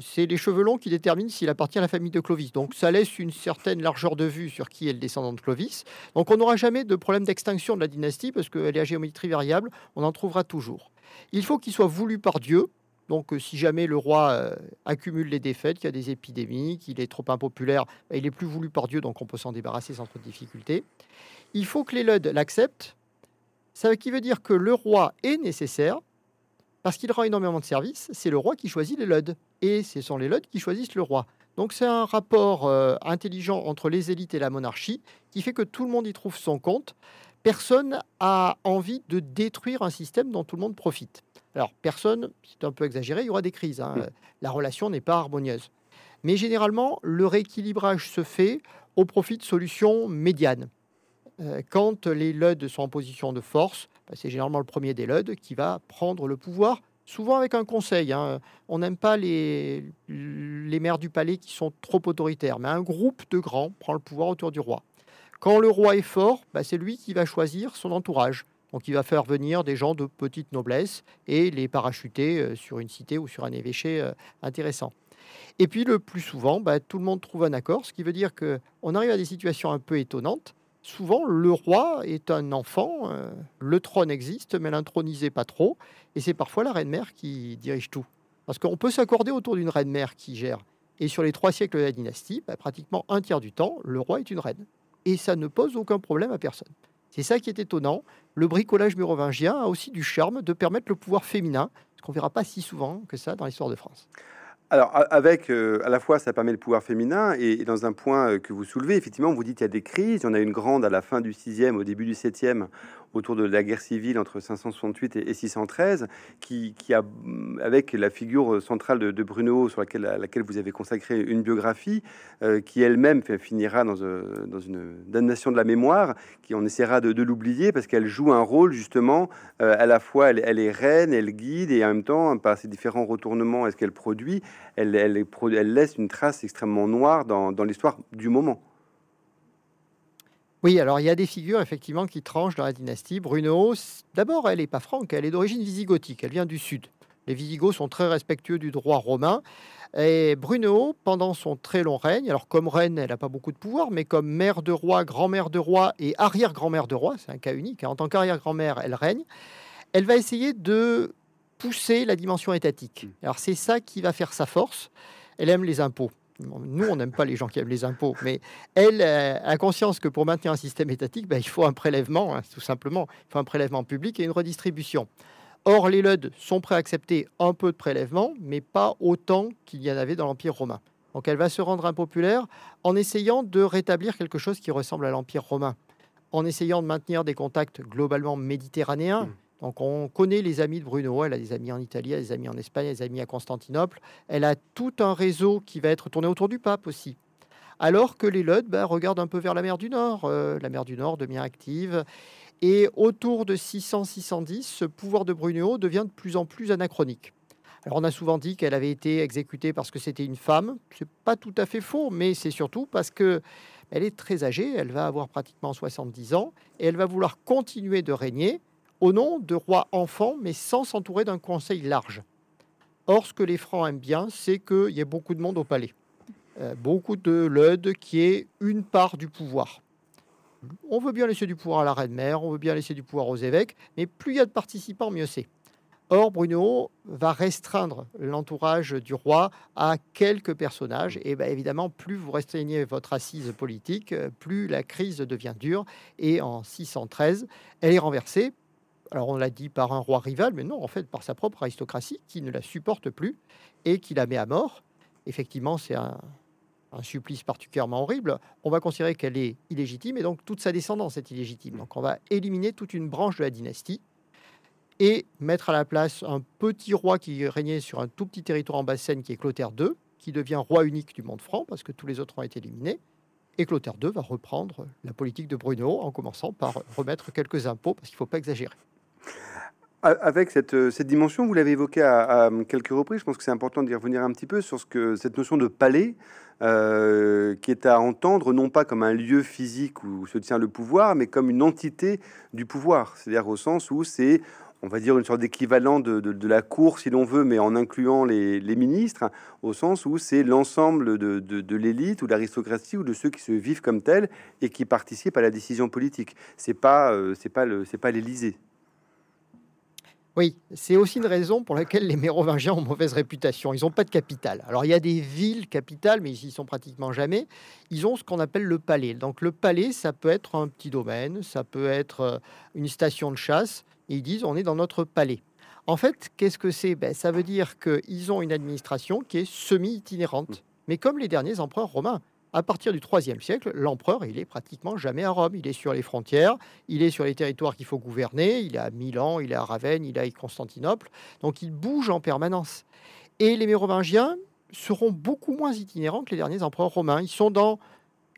c'est les cheveux longs qui déterminent s'il appartient à la famille de Clovis. Donc ça laisse une certaine largeur de vue sur qui est le descendant de Clovis. Donc on n'aura jamais de problème d'extinction de la dynastie parce qu'elle est à géométrie variable, on en trouvera toujours. Il faut qu'il soit voulu par Dieu. Donc euh, si jamais le roi euh, accumule les défaites, qu'il y a des épidémies, qu'il est trop impopulaire, bah, il est plus voulu par Dieu, donc on peut s'en débarrasser sans trop de difficulté. Il faut que les Luds l'acceptent. Ça qui veut dire que le roi est nécessaire, parce qu'il rend énormément de services, c'est le roi qui choisit les LUD. Et ce sont les LUD qui choisissent le roi. Donc c'est un rapport euh, intelligent entre les élites et la monarchie qui fait que tout le monde y trouve son compte. Personne a envie de détruire un système dont tout le monde profite. Alors personne, c'est un peu exagéré, il y aura des crises. Hein. La relation n'est pas harmonieuse. Mais généralement, le rééquilibrage se fait au profit de solutions médianes. Euh, quand les LUD sont en position de force, bah, c'est généralement le premier des LUD qui va prendre le pouvoir, souvent avec un conseil. Hein. On n'aime pas les, les maires du palais qui sont trop autoritaires, mais un groupe de grands prend le pouvoir autour du roi. Quand le roi est fort, bah, c'est lui qui va choisir son entourage. Donc il va faire venir des gens de petite noblesse et les parachuter euh, sur une cité ou sur un évêché euh, intéressant. Et puis le plus souvent, bah, tout le monde trouve un accord, ce qui veut dire qu'on arrive à des situations un peu étonnantes souvent, le roi est un enfant, euh, le trône existe, mais l'intronisé pas trop, et c'est parfois la reine-mère qui dirige tout. Parce qu'on peut s'accorder autour d'une reine-mère qui gère. Et sur les trois siècles de la dynastie, bah, pratiquement un tiers du temps, le roi est une reine. Et ça ne pose aucun problème à personne. C'est ça qui est étonnant. Le bricolage mérovingien a aussi du charme de permettre le pouvoir féminin, ce qu'on verra pas si souvent que ça dans l'histoire de France. Alors, avec euh, à la fois, ça permet le pouvoir féminin, et, dans un point euh, que vous soulevez, effectivement, vous dites qu'il y a des crises. Il y en a une grande à la fin du 6e, au début du 7e, autour de la guerre civile entre 568 et 613, qui, a, avec la figure centrale de, Bruno, sur laquelle, à laquelle vous avez consacré une biographie, euh, qui elle-même finira dans, euh, dans, une damnation de la mémoire, qui on essaiera de, l'oublier, parce qu'elle joue un rôle justement, euh, à la fois elle, est reine, elle guide, et en même temps, par ses différents retournements, est-ce qu'elle produit, elle, laisse une trace extrêmement noire dans l'histoire du moment. Oui, alors il y a des figures effectivement qui tranchent dans la dynastie. Bruno, d'abord, elle n'est pas franque, elle est d'origine visigothique, elle vient du sud. Les Visigoths sont très respectueux du droit romain. Et Bruno, pendant son très long règne, alors comme reine, elle n'a pas beaucoup de pouvoir, mais comme mère de roi, grand-mère de roi et arrière-grand-mère de roi, c'est un cas unique, hein, en tant qu'arrière-grand-mère, elle règne, elle va essayer de pousser la dimension étatique. Mmh. Alors c'est ça qui va faire sa force. Elle aime les impôts. Nous, on n'aime pas les gens qui aiment les impôts, mais elle euh, a conscience que pour maintenir un système étatique, ben, il faut un prélèvement, hein, tout simplement. Il faut un prélèvement public et une redistribution. Or, les LUD sont prêts à accepter un peu de prélèvement, mais pas autant qu'il y en avait dans l'Empire romain. Donc, elle va se rendre impopulaire en essayant de rétablir quelque chose qui ressemble à l'Empire romain, en essayant de maintenir des contacts globalement méditerranéens. Mmh. Donc on connaît les amis de Bruno, elle a des amis en Italie, des amis en Espagne, des amis à Constantinople. Elle a tout un réseau qui va être tourné autour du pape aussi. Alors que les Luds bah, regardent un peu vers la mer du Nord, euh, la mer du Nord devient active. Et autour de 600-610, ce pouvoir de Bruno devient de plus en plus anachronique. Alors on a souvent dit qu'elle avait été exécutée parce que c'était une femme. C'est pas tout à fait faux, mais c'est surtout parce que elle est très âgée, elle va avoir pratiquement 70 ans et elle va vouloir continuer de régner au nom de rois enfants, mais sans s'entourer d'un conseil large. Or, ce que les Francs aiment bien, c'est qu'il y ait beaucoup de monde au palais. Euh, beaucoup de l'EUD qui est une part du pouvoir. On veut bien laisser du pouvoir à la reine-mère, on veut bien laisser du pouvoir aux évêques, mais plus il y a de participants, mieux c'est. Or, Bruno va restreindre l'entourage du roi à quelques personnages. Et bien évidemment, plus vous restreignez votre assise politique, plus la crise devient dure. Et en 613, elle est renversée. Alors on l'a dit par un roi rival, mais non, en fait par sa propre aristocratie qui ne la supporte plus et qui la met à mort. Effectivement, c'est un, un supplice particulièrement horrible, on va considérer qu'elle est illégitime et donc toute sa descendance est illégitime. Donc on va éliminer toute une branche de la dynastie et mettre à la place un petit roi qui régnait sur un tout petit territoire en Basse-Seine qui est Clotaire II, qui devient roi unique du monde franc parce que tous les autres ont été éliminés. Et Clotaire II va reprendre la politique de Bruno en commençant par remettre quelques impôts parce qu'il ne faut pas exagérer. Avec cette, cette dimension, vous l'avez évoqué à, quelques reprises, je pense que c'est important d'y revenir un petit peu sur ce que, cette notion de palais, euh, qui est à entendre non pas comme un lieu physique où se tient le pouvoir, mais comme une entité du pouvoir, c'est-à-dire au sens où c'est on va dire, une sorte d'équivalent de, la cour, si l'on veut, mais en incluant les, ministres, au sens où c'est l'ensemble de, l'élite ou de l'aristocratie ou de ceux qui se vivent comme tels et qui participent à la décision politique. C'est pas, euh, pas le, pas l'Élysée. Oui, c'est aussi une raison pour laquelle les Mérovingiens ont mauvaise réputation. Ils n'ont pas de capitale. Alors il y a des villes capitales, mais ils y sont pratiquement jamais. Ils ont ce qu'on appelle le palais. Donc le palais, ça peut être un petit domaine, ça peut être euh, une station de chasse. Et ils disent on est dans notre palais. En fait, qu'est-ce que c'est? Ben, Ça veut dire qu'ils ont une administration qui est semi-itinérante, mmh. mais comme les derniers empereurs romains à partir du IIIe siècle, l'empereur, il est pratiquement jamais à Rome. Il est sur les frontières, il est sur les territoires qu'il faut gouverner, il est à Milan, il est à Ravenne, il est à Constantinople. Donc il bouge en permanence. Et les Mérovingiens seront beaucoup moins itinérants que les derniers empereurs romains. Ils sont dans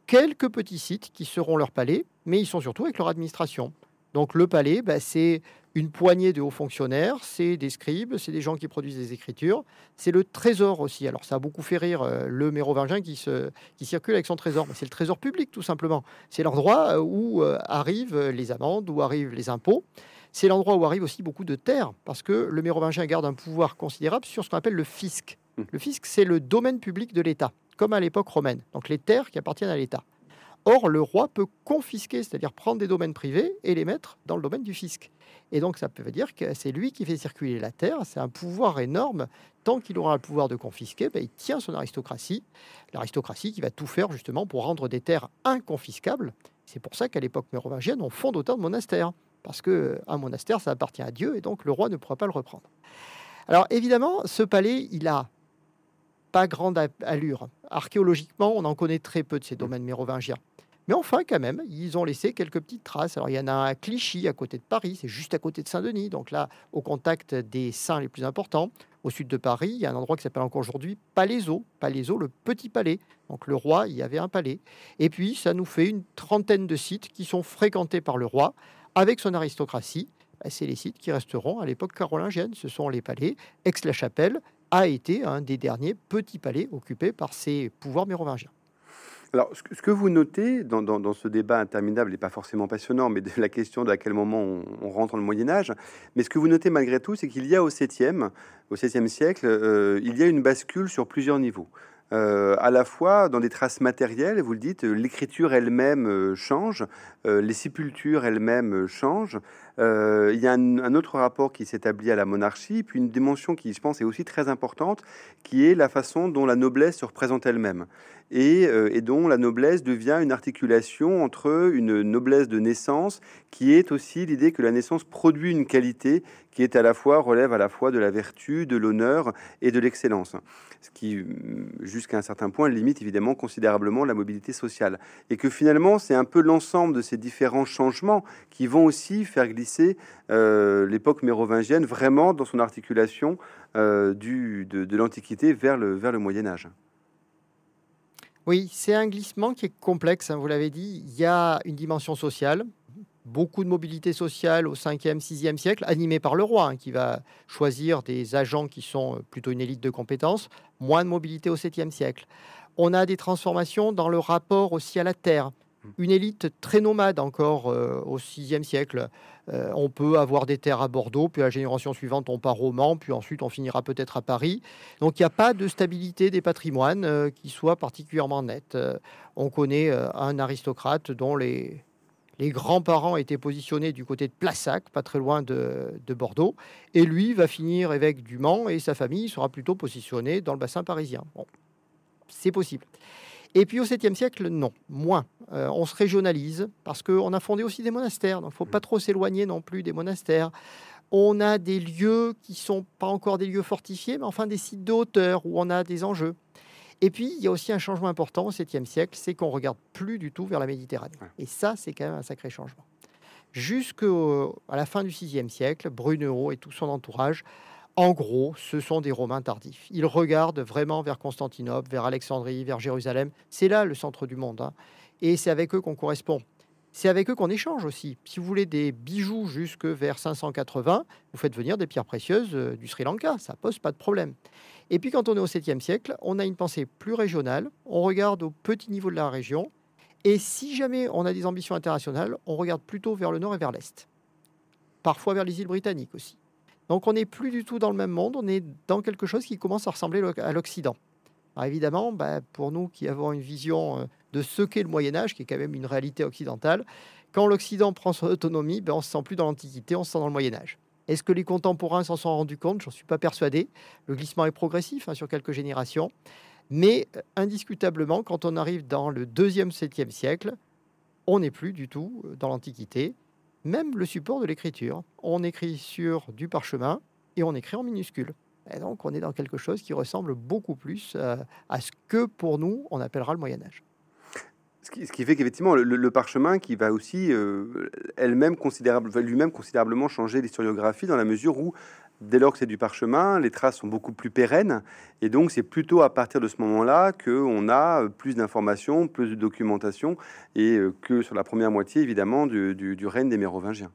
quelques petits sites qui seront leur palais, mais ils sont surtout avec leur administration. Donc le palais, bah, c'est une poignée de hauts fonctionnaires, c'est des scribes, c'est des gens qui produisent des écritures, c'est le trésor aussi. Alors ça a beaucoup fait rire euh, le mérovingien qui, se, qui circule avec son trésor, mais c'est le trésor public tout simplement. C'est l'endroit euh, où euh, arrivent les amendes, où arrivent les impôts. C'est l'endroit où arrive aussi beaucoup de terres, parce que le mérovingien garde un pouvoir considérable sur ce qu'on appelle le fisc. Mmh. Le fisc, c'est le domaine public de l'État, comme à l'époque romaine. Donc les terres qui appartiennent à l'État. Or, le roi peut confisquer, c'est-à-dire prendre des domaines privés et les mettre dans le domaine du fisc. Et donc, ça peut dire que c'est lui qui fait circuler la terre. C'est un pouvoir énorme. Tant qu'il aura le pouvoir de confisquer, ben, il tient son aristocratie. L'aristocratie qui va tout faire justement pour rendre des terres inconfiscables. C'est pour ça qu'à l'époque mérovingienne, on fonde autant de monastères. Parce qu'un monastère, ça appartient à Dieu et donc le roi ne pourra pas le reprendre. Alors évidemment, ce palais, il a pas grande allure. Archéologiquement, on en connaît très peu de ces domaines mérovingiens. Mais enfin, quand même, ils ont laissé quelques petites traces. Alors, il y en a un Clichy, à côté de Paris, c'est juste à côté de Saint-Denis, donc là, au contact des saints les plus importants. Au sud de Paris, il y a un endroit qui s'appelle encore aujourd'hui Palaiseau, Palaiseau, le petit palais. Donc, le roi, y avait un palais. Et puis, ça nous fait une trentaine de sites qui sont fréquentés par le roi avec son aristocratie. Bah, c'est les sites qui resteront à l'époque carolingienne. Ce sont les palais. Aix-la-Chapelle a été un des derniers petits palais occupés par ces pouvoirs mérovingiens. Alors, ce que vous notez dans, ce débat interminable n'est pas forcément passionnant, mais de la question de à quel moment on, rentre dans le Moyen Âge. Mais ce que vous notez malgré tout, c'est qu'il y a au 7e, au 7e siècle, euh, il y a une bascule sur plusieurs niveaux. Euh, à la fois dans des traces matérielles, vous le dites, l'écriture elle-même euh, change, les sépultures elles-mêmes changent. il y a un, autre rapport qui s'établit à la monarchie, puis une dimension qui, je pense, est aussi très importante, qui est la façon dont la noblesse se représente elle-même. Euh, et, dont la noblesse devient une articulation entre une noblesse de naissance, qui est aussi l'idée que la naissance produit une qualité qui est à la fois relève à la fois de la vertu, de l'honneur et de l'excellence, ce qui mm, jusqu'à un certain point limite évidemment considérablement la mobilité sociale, et que finalement c'est un peu l'ensemble de ces différents changements qui vont aussi faire glisser euh, l'époque mérovingienne vraiment dans son articulation euh, de, l'Antiquité vers le, vers le Moyen Âge. Oui, c'est un glissement qui est complexe, hein, vous l'avez dit. Il y a une dimension sociale, beaucoup de mobilité sociale au 5e, 6e siècle, animée par le roi, hein, qui va choisir des agents qui sont plutôt une élite de compétences, moins de mobilité au 7e siècle. On a des transformations dans le rapport aussi à la terre. Mmh. Une élite très nomade encore euh, au 6e siècle. Euh, on peut avoir des terres à Bordeaux, puis la génération suivante, on part au Mans, puis ensuite on finira peut-être à Paris. Donc il n'y a pas de stabilité des patrimoines euh, qui soit particulièrement nette. on connaît un aristocrate dont les, les grands-parents étaient positionnés du côté de Plassac, pas très loin de, Bordeaux, et lui va finir évêque du Mans et sa famille sera plutôt positionnée dans le bassin parisien. Bon, c'est possible. Et puis au 7e siècle, non, moins. Euh, on se régionalise parce qu'on a fondé aussi des monastères, donc il ne faut pas trop s'éloigner non plus des monastères. On a des lieux qui sont pas encore des lieux fortifiés, mais enfin des sites de hauteur où on a des enjeux. Et puis, il y a aussi un changement important au 7e siècle, c'est qu'on regarde plus du tout vers la Méditerranée. Et ça, c'est quand même un sacré changement. Jusqu'à la fin du 6e siècle, Brunehaut et tout son entourage, en gros, ce sont des Romains tardifs. Ils regardent vraiment vers Constantinople, vers Alexandrie, vers Jérusalem. C'est là le centre du monde. Hein. Et c'est avec eux qu'on correspond. C'est avec eux qu'on échange aussi. Si vous voulez des bijoux jusque vers 580, vous faites venir des pierres précieuses euh, du Sri Lanka. Ça pose pas de problème. Et puis quand on est au 7e siècle, on a une pensée plus régionale, on regarde au petit niveau de la région, et si jamais on a des ambitions internationales, on regarde plutôt vers le nord et vers l'est, parfois vers les îles britanniques aussi. Donc on n'est plus du tout dans le même monde, on est dans quelque chose qui commence à ressembler à l'Occident. Évidemment, bah, pour nous qui avons une vision euh, de ce qu'est le Moyen Âge, qui est quand même une réalité occidentale, quand l'Occident prend son autonomie, ben, on ne se sent plus dans l'Antiquité, on se sent dans le Moyen Âge. Est-ce que les contemporains s'en sont rendus compte? Je n'en suis pas persuadé. Le glissement est progressif hein, sur quelques générations. Mais euh, indiscutablement, quand on arrive dans le deuxième, septième siècle, on n'est plus du tout euh, dans l'Antiquité. Même le support de l'écriture. On écrit sur du parchemin et on écrit en minuscule. Et donc on est dans quelque chose qui ressemble beaucoup plus euh, à ce que pour nous on appellera le Moyen Âge. Ce qui, fait qu'effectivement, le, parchemin qui va aussi euh, elle-même considérable, lui-même considérablement changer l'historiographie dans la mesure où, dès lors que c'est du parchemin, les traces sont beaucoup plus pérennes. Et donc, c'est plutôt à partir de ce moment-là qu'on a plus d'informations, plus de documentation, et euh, que sur la première moitié, évidemment, du règne des Mérovingiens.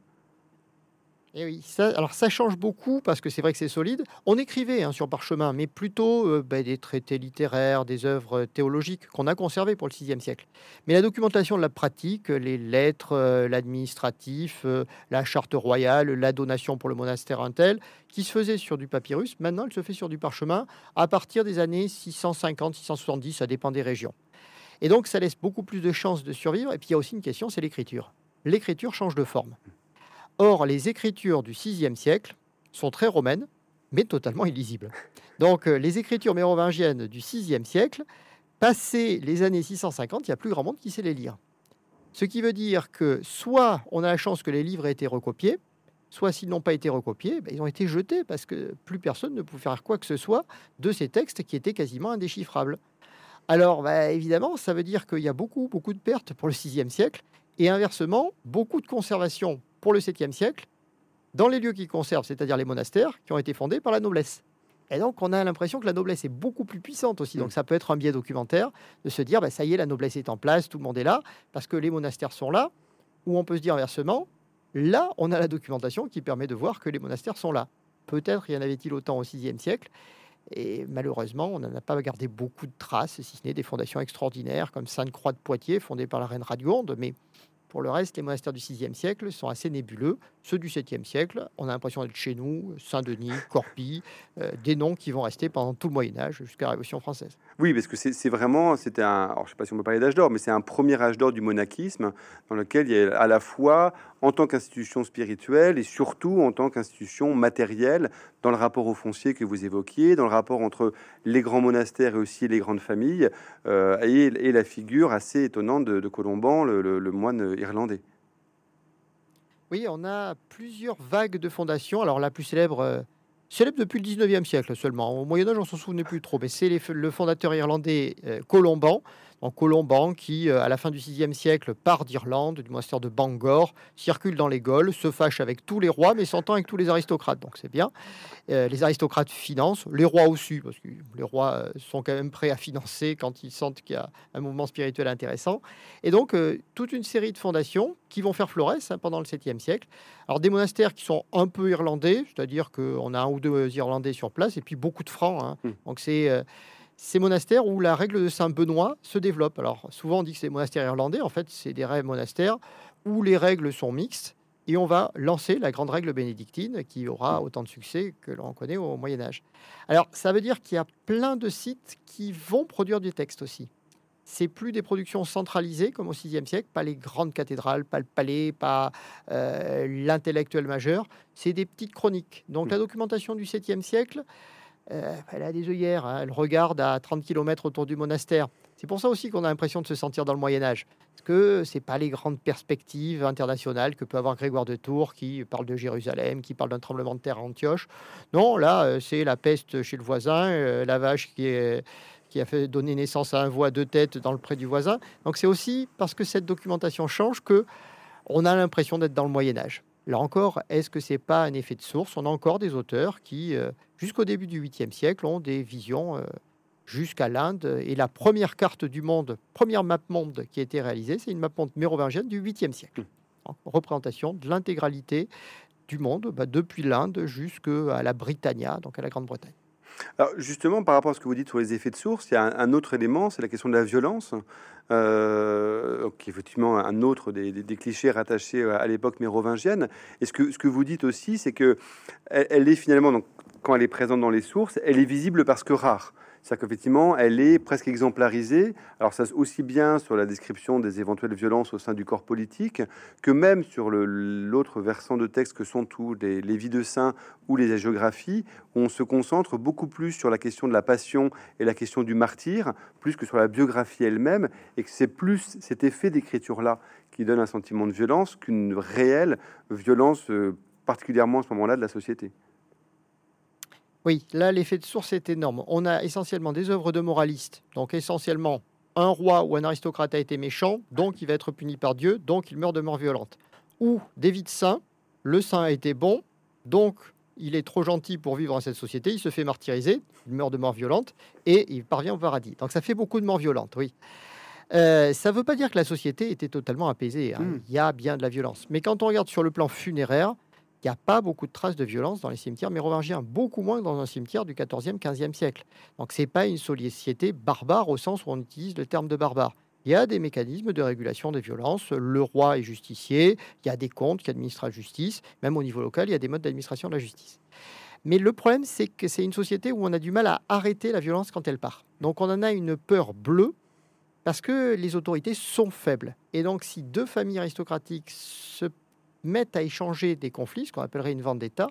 Eh oui, ça, alors ça change beaucoup parce que c'est vrai que c'est solide. On écrivait hein, sur parchemin, mais plutôt euh, ben, des traités littéraires, des œuvres théologiques qu'on a conservées pour le VIe siècle. Mais la documentation de la pratique, les lettres, euh, l'administratif, euh, la charte royale, la donation pour le monastère Intel, qui se faisait sur du papyrus, maintenant elle se fait sur du parchemin à partir des années 650-670, ça dépend des régions. Et donc ça laisse beaucoup plus de chances de survivre. Et puis il y a aussi une question, c'est l'écriture. L'écriture change de forme. Or, les écritures du VIe siècle sont très romaines, mais totalement illisibles. Donc, euh, les écritures mérovingiennes du VIe siècle, passé les années 650, il n'y a plus grand monde qui sait les lire. Ce qui veut dire que soit on a la chance que les livres aient été recopiés, soit s'ils n'ont pas été recopiés, ben, ils ont été jetés parce que plus personne ne pouvait faire quoi que ce soit de ces textes qui étaient quasiment indéchiffrables. Alors, ben, évidemment, ça veut dire qu'il y a beaucoup, beaucoup de pertes pour le VIe siècle, et inversement, beaucoup de conservation pour le 7e siècle dans les lieux qui conservent, c'est-à-dire les monastères, qui ont été fondés par la noblesse. Et donc, on a l'impression que la noblesse est beaucoup plus puissante aussi. Donc, mm. ça peut être un biais documentaire de se dire, bah, ça y est, la noblesse est en place, tout le monde est là, parce que les monastères sont là. Ou on peut se dire inversement, là, on a la documentation qui permet de voir que les monastères sont là. Peut-être y en avait-il autant au 6e siècle. Et malheureusement, on n'en a pas gardé beaucoup de traces, si ce n'est des fondations extraordinaires comme Sainte-Croix de Poitiers, fondée par la reine Radionde. Mais pour le reste, les monastères du 6e siècle sont assez nébuleux. Ceux du 7e siècle, on a l'impression d'être chez nous, Saint-Denis, Corpy, euh, des noms qui vont rester pendant tout le Moyen Âge jusqu'à la Révolution française. Oui, parce que c'est vraiment, c'était un, alors je sais pas si on peut parler d'âge d'or, mais c'est un premier âge d'or du monachisme dans lequel il y a à la fois en tant qu'institution spirituelle et surtout en tant qu'institution matérielle dans le rapport au foncier que vous évoquiez, dans le rapport entre les grands monastères et aussi les grandes familles, euh, et, la figure assez étonnante de, Colomban, le, moine irlandais. Oui, on a plusieurs vagues de fondations. Alors la plus célèbre, euh, célèbre depuis le 19e siècle seulement. Au Moyen Âge, on s'en souvenait plus trop, mais c'est le fondateur irlandais euh, Colomban en Colomban, qui, euh, à la fin du VIe siècle, part d'Irlande, du monastère de Bangor, circule dans les Gaules, se fâche avec tous les rois, mais s'entend avec tous les aristocrates, donc c'est bien. Euh, les aristocrates financent, les rois aussi, parce que les rois euh, sont quand même prêts à financer quand ils sentent qu'il y a un mouvement spirituel intéressant. Et donc, toute une série de fondations qui vont faire florès hein, pendant le 7e siècle. Alors, des monastères qui sont un peu irlandais, c'est-à-dire qu'on a un ou deux Irlandais sur place, et puis beaucoup de francs. Hein. Mmh. Donc, c'est ces monastères où la règle de Saint Benoît se développe. Alors souvent on dit que c'est des monastères irlandais, en fait c'est des monastères où les règles sont mixtes et on va lancer la grande règle bénédictine qui aura autant de succès que l'on connaît au Moyen Âge. Alors ça veut dire qu'il y a plein de sites qui vont produire du texte aussi. C'est plus des productions centralisées comme au VIe siècle, pas les grandes cathédrales, pas le palais, pas euh, l'intellectuel majeur. C'est des petites chroniques. Donc mmh. la documentation du 7e siècle, euh, elle a des œillères, hein. elle regarde à 30 km autour du monastère. C'est pour ça aussi qu'on a l'impression de se sentir dans le Moyen Âge. Parce que ce n'est pas les grandes perspectives internationales que peut avoir Grégoire de Tours qui parle de Jérusalem, qui parle d'un tremblement de terre à Antioche. Non, là, euh, c'est la peste chez le voisin, euh, la vache qui, qui a fait donner naissance à un veau à deux têtes dans le pré du voisin. Donc c'est aussi parce que cette documentation change que on a l'impression d'être dans le Moyen Âge. Là encore, est-ce que c'est pas un effet de source? On a encore des auteurs qui, euh, jusqu'au début du 8e siècle, ont des visions euh, jusqu'à l'Inde. Et la première carte du monde, première map monde qui a été réalisée, c'est une map monde mérovingienne du 8e siècle. En représentation de l'intégralité du monde, bah, depuis l'Inde jusqu'à la Britannia, donc à la Grande-Bretagne. Alors justement, par rapport à ce que vous dites sur les effets de source, il y a un, autre élément, c'est la question de la violence, euh, qui est effectivement un autre des, clichés rattachés à l'époque mérovingienne. Et ce que, ce que vous dites aussi, c'est que elle, est finalement, donc, quand elle est présente dans les sources, elle est visible parce que rare. C'est-à-dire qu'effectivement, elle est presque exemplarisée. Alors, ça aussi bien sur la description des éventuelles violences au sein du corps politique, que même sur l'autre versant de texte que sont tous les, vies de saints ou les géographies, où on se concentre beaucoup plus sur la question de la passion et la question du martyr, plus que sur la biographie elle-même, c'est plus cet effet d'écriture-là qui donne un sentiment de violence qu'une réelle violence, euh, particulièrement à ce moment-là de la société. Oui, là, l'effet de source est énorme. On a essentiellement des œuvres de moralistes. Donc, essentiellement, un roi ou un aristocrate a été méchant, donc il va être puni par Dieu, donc il meurt de mort violente. Ou des saints, le saint a été bon, donc il est trop gentil pour vivre dans cette société, il se fait martyriser, il meurt de mort violente, et il parvient au paradis. Donc ça fait beaucoup de morts violentes, oui. Euh, ça ne veut pas dire que la société était totalement apaisée. Hein. Hmm. Il y a bien de la violence. Mais quand on regarde sur le plan funéraire, il n'y a pas beaucoup de traces de violence dans les cimetières mérovingiens, beaucoup moins dans un cimetière du 14e, 15e siècle. Donc ce n'est pas une société barbare au sens où on utilise le terme de barbare. Il y a des mécanismes de régulation des violences. Le roi est justicier, il y a des comptes qui administrent la justice, même au niveau local, il y a des modes d'administration de la justice. Mais le problème, c'est que c'est une société où on a du mal à arrêter la violence quand elle part. Donc on en a une peur bleue parce que les autorités sont faibles. Et donc si deux familles aristocratiques se mettent à échanger des conflits, ce qu'on appellerait une vendetta.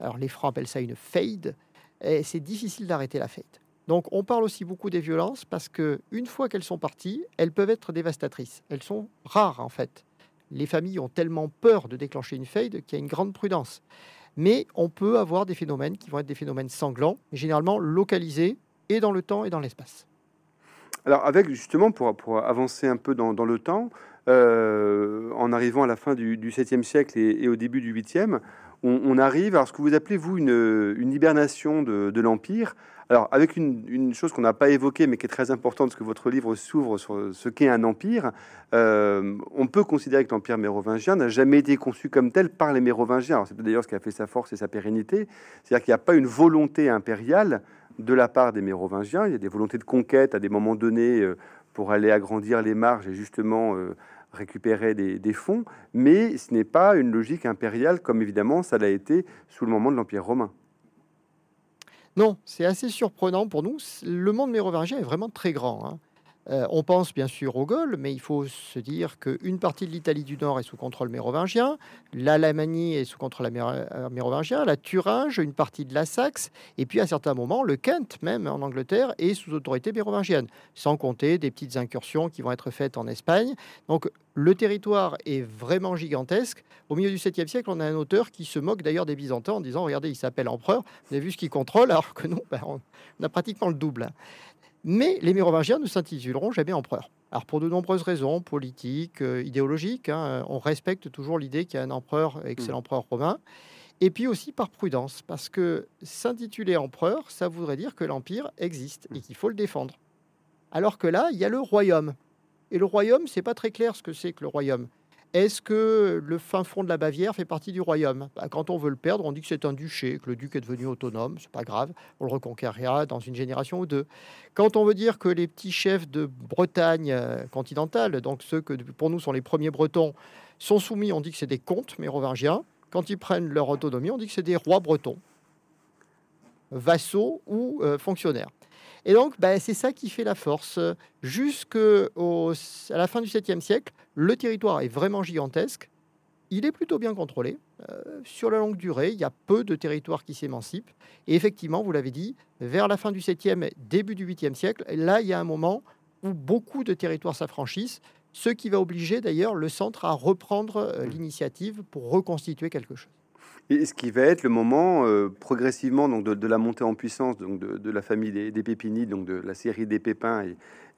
Alors les Francs appellent ça une fade, et c'est difficile d'arrêter la fade. Donc on parle aussi beaucoup des violences parce que une fois qu'elles sont parties, elles peuvent être dévastatrices. Elles sont rares en fait. Les familles ont tellement peur de déclencher une fade qu'il y a une grande prudence. Mais on peut avoir des phénomènes qui vont être des phénomènes sanglants, généralement localisés et dans le temps et dans l'espace. Alors avec justement pour, avancer un peu dans, le temps, euh, en arrivant à la fin du, 7e siècle et, au début du 8e, on, arrive à ce que vous appelez, vous, une, hibernation de, l'Empire. Alors, avec une, chose qu'on n'a pas évoquée, mais qui est très importante, parce que votre livre s'ouvre sur ce qu'est un empire, euh, on peut considérer que l'Empire mérovingien n'a jamais été conçu comme tel par les mérovingiens. C'est d'ailleurs ce qui a fait sa force et sa pérennité. C'est-à-dire qu'il n'y a pas une volonté impériale de la part des mérovingiens. Il y a des volontés de conquête à des moments donnés euh, pour aller agrandir les marges et justement récupérer des, fonds, mais ce n'est pas une logique impériale comme évidemment ça l'a été sous le moment de l'Empire romain. Non, c'est assez surprenant pour nous. Le monde mérovingien est vraiment très grand. Hein. Euh, on pense bien sûr aux Gaules, mais il faut se dire qu'une partie de l'Italie du Nord est sous contrôle mérovingien, l'Alamanie est sous contrôle euh, mérovingien, la Thuringe, une partie de la Saxe, et puis à certains moments, le Kent, même en Angleterre, est sous autorité mérovingienne, sans compter des petites incursions qui vont être faites en Espagne. Donc le territoire est vraiment gigantesque. Au milieu du 7e siècle, on a un auteur qui se moque d'ailleurs des Byzantins en disant Regardez, il s'appelle empereur, vous avez vu ce qu'il contrôle, alors que nous, ben, on a pratiquement le double. Mais les mérovingiens ne s'intituleront jamais empereurs. Alors pour de nombreuses raisons, politiques, euh, idéologiques, hein, on respecte toujours l'idée qu'il y a un empereur et que c'est Mm. l'empereur romain. Et puis aussi par prudence, parce que s'intituler empereur, ça voudrait dire que l'empire existe et qu'il faut le défendre. Alors que là, il y a le royaume. Et le royaume, c'est pas très clair ce que c'est que le royaume. Est-ce que le fin fond de la Bavière fait partie du royaume? Bah, Quand on veut le perdre, on dit que c'est un duché, que le duc est devenu autonome, c'est pas grave, on le reconquérera dans une génération ou deux. Quand on veut dire que les petits chefs de Bretagne euh, continentale, donc ceux que pour nous sont les premiers Bretons, sont soumis, on dit que c'est des comtes mérovingiens. Quand ils prennent leur autonomie, on dit que c'est des rois bretons, vassaux ou euh, fonctionnaires. Et donc, bah, c'est ça qui fait la force. Jusqu'à la fin du 7e siècle, le territoire est vraiment gigantesque. Il est plutôt bien contrôlé. Euh, sur la longue durée, il y a peu de territoires qui s'émancipent. Et effectivement, vous l'avez dit, vers la fin du 7e, début du 8e siècle, là, il y a un moment où beaucoup de territoires s'affranchissent, ce qui va obliger d'ailleurs le centre à reprendre euh, l'initiative pour reconstituer quelque chose. Et ce qui va être le moment euh, progressivement donc de, la montée en puissance donc de, la famille des, des Pépinides, donc de la série des Pépins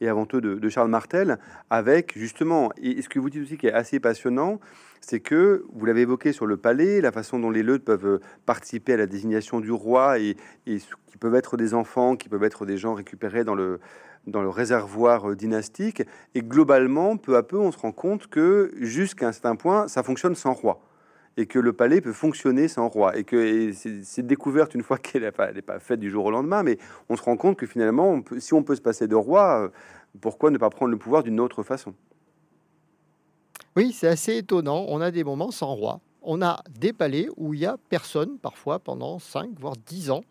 et, avant tout de, Charles Martel, avec justement, et ce que vous dites aussi qui est assez passionnant, c'est que vous l'avez évoqué sur le palais, la façon dont les leudes peuvent participer à la désignation du roi et, et qui peuvent être des enfants, qui peuvent être des gens récupérés dans le dans le réservoir euh, dynastique. Et globalement, peu à peu, on se rend compte que jusqu'à un certain point, ça fonctionne sans roi et que le palais peut fonctionner sans roi. Et que c'est découverte une fois (laughs) qu'elle n'est pas, faite du jour au lendemain, mais on se rend compte que finalement, si on peut se passer de roi, euh, pourquoi ne pas prendre le pouvoir d'une autre façon? Oui, c'est assez étonnant. On a des moments sans roi. On a des palais où il y a personne, parfois pendant 5 voire 10 ans.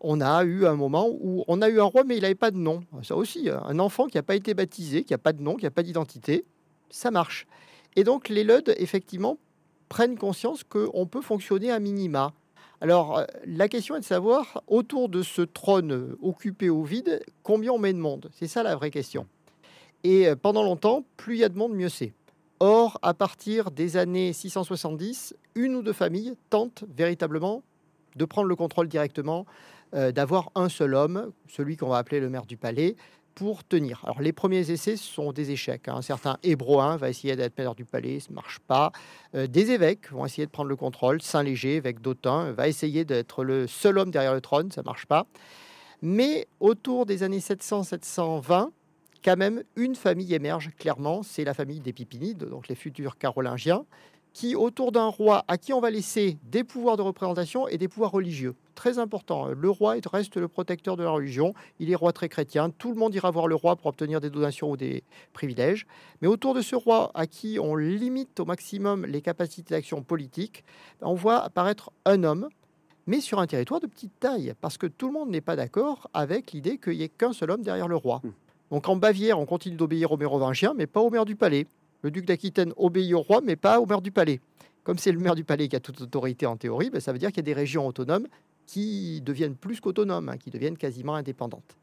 On a eu un moment où on a eu un roi, mais il n'avait pas de nom. Ça aussi, un enfant qui n'a pas été baptisé, qui n'a pas de nom, qui n'a pas d'identité, ça marche. Et donc les LUD, effectivement, prennent conscience qu'on peut fonctionner à minima. Alors, euh, la question est de savoir, autour de ce trône occupé au vide, combien on met de monde? C'est ça la vraie question. Et euh, pendant longtemps, plus il y a de monde, mieux c'est. Or, à partir des années 670, une ou deux familles tentent véritablement de prendre le contrôle directement, euh, d'avoir un seul homme, celui qu'on va appeler le maire du palais, pour tenir. Alors, les premiers essais sont des échecs. hein. Un certain Hébroin va essayer d'être maire du palais, ça ne marche pas. Euh, des évêques vont essayer de prendre le contrôle. Saint-Léger, évêque d'Autun, va essayer d'être le seul homme derrière le trône, ça ne marche pas. Mais autour des années 700-720, quand même, une famille émerge clairement, c'est la famille des Pipinides, donc les futurs carolingiens, qui, autour d'un roi à qui on va laisser des pouvoirs de représentation et des pouvoirs religieux. Très important, le roi est- reste le protecteur de la religion, il est roi très chrétien, tout le monde ira voir le roi pour obtenir des donations ou des privilèges. Mais autour de ce roi à qui on limite au maximum les capacités d'action politique, on voit apparaître un homme, mais sur un territoire de petite taille, parce que tout le monde n'est pas d'accord avec l'idée qu'il n'y ait qu'un seul homme derrière le roi. Hmm. Donc en Bavière, on continue d'obéir aux mérovingiens, mais pas au maire du palais. Le duc d'Aquitaine obéit au roi, mais pas au maire du palais. Comme c'est le maire du palais qui a toute autorité en théorie, ben, ça veut dire qu'il y a des régions autonomes qui deviennent plus qu'autonomes, hein, qui deviennent quasiment indépendantes.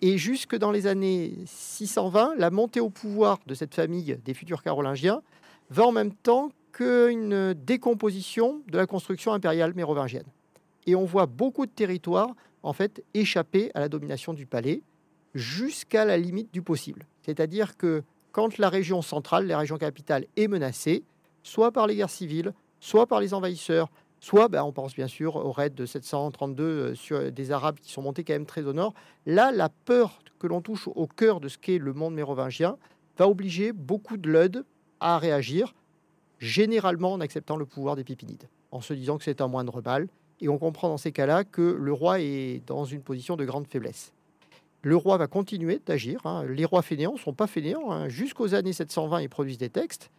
Et jusque dans les années 620, la montée au pouvoir de cette famille des futurs carolingiens va en même temps qu'une décomposition de la construction impériale mérovingienne. Et on voit beaucoup de territoires en fait échapper à la domination du palais jusqu'à la limite du possible. C'est-à-dire que quand la région centrale, la région capitale est menacée, soit par les guerres civiles, soit par les envahisseurs, soit, ben, on pense bien sûr au raid de 732 euh, sur des Arabes qui sont montés quand même très au nord. Là, la peur que l'on touche au cœur de ce qu'est le monde mérovingien va obliger beaucoup de LUD à réagir, généralement en acceptant le pouvoir des Pipinides, en se disant que c'est un moindre mal. Et on comprend dans ces cas-là que le roi est dans une position de grande faiblesse. Le roi va continuer d'agir. hein. Les rois fainéants ne sont pas fainéants. hein. Jusqu'aux années 720, ils produisent des textes.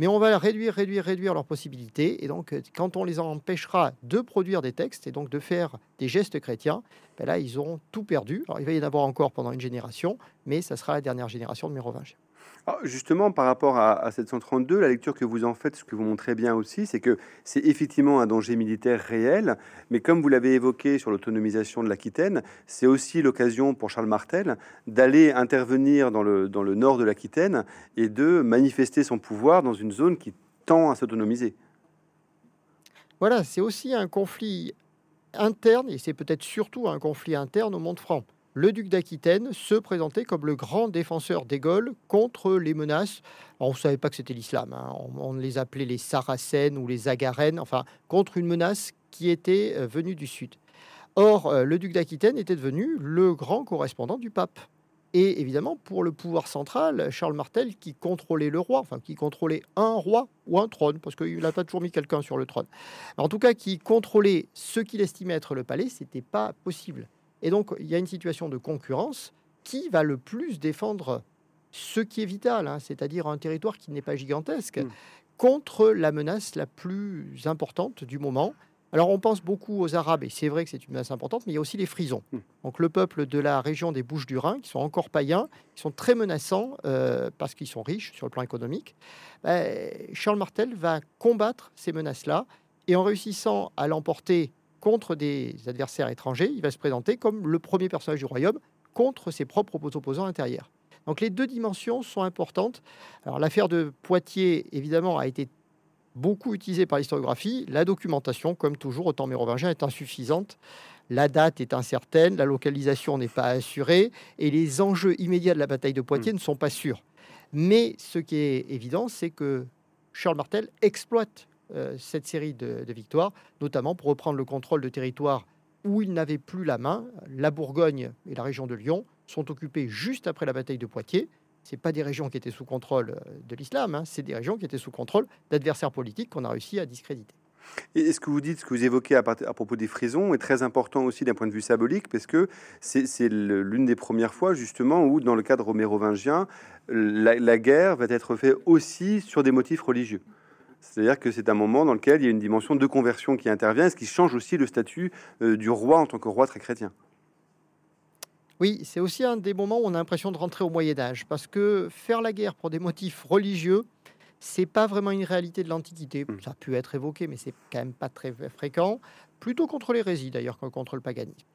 Mais on va réduire, réduire, réduire leurs possibilités. Et donc, euh, quand on les empêchera de produire des textes et donc de faire des gestes chrétiens, ben là, ils auront tout perdu. Alors, il va y en avoir encore pendant une génération, mais ça sera la dernière génération de Mérovingiens. Alors, justement, par rapport à, à 732, la lecture que vous en faites, ce que vous montrez bien aussi, c'est que c'est effectivement un danger militaire réel, mais comme vous l'avez évoqué sur l'autonomisation de l'Aquitaine, c'est aussi l'occasion pour Charles Martel d'aller intervenir dans le, dans le nord de l'Aquitaine et de manifester son pouvoir dans une zone qui tend à s'autonomiser. Voilà, c'est aussi un conflit interne, et c'est peut-être surtout un conflit interne au monde franc. Le duc d'Aquitaine se présentait comme le grand défenseur des Gaules contre les menaces. on ne savait pas que c'était l'islam, hein. on, les appelait les Saracènes ou les Agarènes, enfin, contre une menace qui était euh, venue du sud. Or, euh, le duc d'Aquitaine était devenu le grand correspondant du pape. Et évidemment, pour le pouvoir central, Charles Martel, qui contrôlait le roi, enfin qui contrôlait un roi ou un trône, parce qu'il n'a pas toujours mis quelqu'un sur le trône, en tout cas qui contrôlait ce qu'il estimait être le palais, c'était pas possible. Et donc, il y a une situation de concurrence. Qui va le plus défendre ce qui est vital, hein, c'est-à-dire un territoire qui n'est pas gigantesque, hmm. contre la menace la plus importante du moment alors on pense beaucoup aux Arabes, et c'est vrai que c'est une menace importante, mais il y a aussi les Frisons. Hmm. Donc le peuple de la région des Bouches du Rhin, qui sont encore païens, qui sont très menaçants euh, parce qu'ils sont riches sur le plan économique. Ben, Charles Martel va combattre ces menaces-là, et en réussissant à l'emporter contre des adversaires étrangers, il va se présenter comme le premier personnage du royaume contre ses propres opposants intérieurs. Donc les deux dimensions sont importantes. Alors l'affaire de Poitiers, évidemment, a été beaucoup utilisée par l'historiographie. La documentation, comme toujours au temps mérovingien, est insuffisante. La date est incertaine, la localisation n'est pas assurée et les enjeux immédiats de la bataille de Poitiers hmm. ne sont pas sûrs. Mais ce qui est évident, c'est que Charles Martel exploite cette série de, victoires, notamment pour reprendre le contrôle de territoires où il n'avait plus la main. La Bourgogne et la région de Lyon sont occupées juste après la bataille de Poitiers. Ce pas des régions qui étaient sous contrôle euh, de l'islam, hein, c'est des régions qui étaient sous contrôle d'adversaires politiques qu'on a réussi à discréditer. Et ce que vous dites, ce que vous évoquez à, propos des frisons est très important aussi d'un point de vue symbolique, parce que c'est l'une des premières fois justement où, dans le cadre mérovingien, la, la guerre va être faite aussi sur des motifs religieux. C'est-à-dire que c'est un moment dans lequel il y a une dimension de conversion qui intervient, ce qui change aussi le statut euh, du roi en tant que roi très chrétien. Oui, c'est aussi un des moments où on a l'impression de rentrer au Moyen Âge, parce que faire la guerre pour des motifs religieux, c'est pas vraiment une réalité de l'Antiquité. Hmm. Ça a pu être évoqué, mais c'est quand même pas très fréquent. Plutôt contre l'hérésie d'ailleurs que contre le paganisme.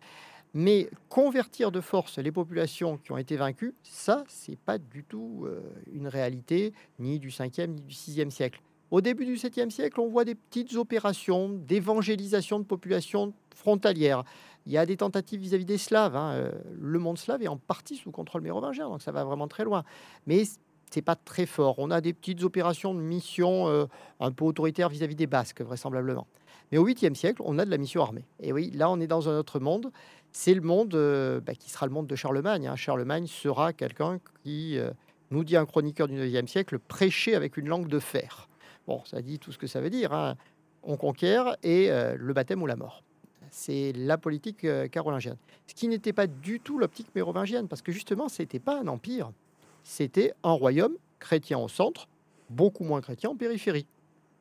Mais convertir de force les populations qui ont été vaincues, ça, c'est pas du tout euh, une réalité ni du 5e ni du 6e siècle. Au début du 7e siècle, on voit des petites opérations d'évangélisation de populations frontalières. Il y a des tentatives vis-à-vis des Slaves. Hein. Euh, le monde slave est en partie sous contrôle mérovingien, donc ça va vraiment très loin. Mais c'est pas très fort. On a des petites opérations de mission euh, un peu autoritaires vis-à-vis des Basques, vraisemblablement. Mais au 8e siècle, on a de la mission armée. Et oui, là, on est dans un autre monde. C'est le monde euh, bah, qui sera le monde de Charlemagne. Hein. Charlemagne sera quelqu'un qui, nous dit un chroniqueur du 9e siècle, prêchait avec une langue de fer. Bon, ça dit tout ce que ça veut dire. Hein. On conquiert et euh, le baptême ou la mort. C'est la politique euh, carolingienne. Ce qui n'était pas du tout l'optique mérovingienne, parce que justement, ce n'était pas un empire. C'était un royaume chrétien au centre, beaucoup moins chrétien en périphérie.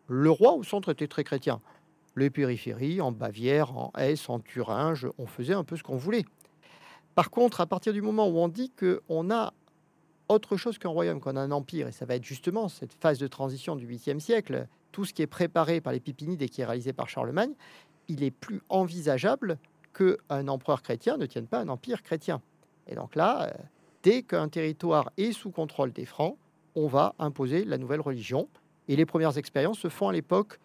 Le roi au centre était très chrétien. Les périphéries, en Bavière, en Hesse, en Thuringe, on faisait un peu ce qu'on voulait. Par contre, à partir du moment où on dit qu'on a autre chose qu'un royaume, qu'on a un empire. Et ça va être justement cette phase de transition du 8e siècle, tout ce qui est préparé par les Pipinides et qui est réalisé par Charlemagne, il est plus envisageable qu'un empereur chrétien ne tienne pas un empire chrétien. Et donc là, euh, dès qu'un territoire est sous contrôle des Francs, on va imposer la nouvelle religion. Et les premières expériences se font à l'époque,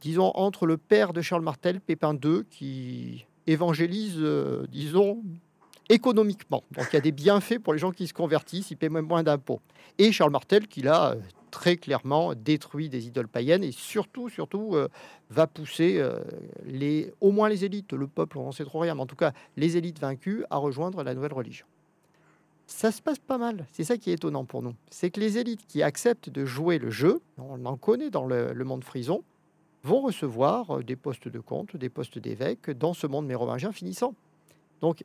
disons, entre le père de Charles Martel, Pépin II, qui évangélise, euh, disons, économiquement. Donc il y a des bienfaits pour les gens qui se convertissent, ils paient même moins d'impôts. Et Charles Martel, qui l'a euh, très clairement détruit des idoles païennes et surtout, surtout, euh, va pousser euh, les, au moins les élites, le peuple, on ne sait trop rien, mais en tout cas les élites vaincues à rejoindre la nouvelle religion. Ça se passe pas mal, c'est ça qui est étonnant pour nous. C'est que les élites qui acceptent de jouer le jeu, on en connaît dans le, le monde frison, vont recevoir des postes de comte, des postes d'évêque dans ce monde mérovingien finissant. Donc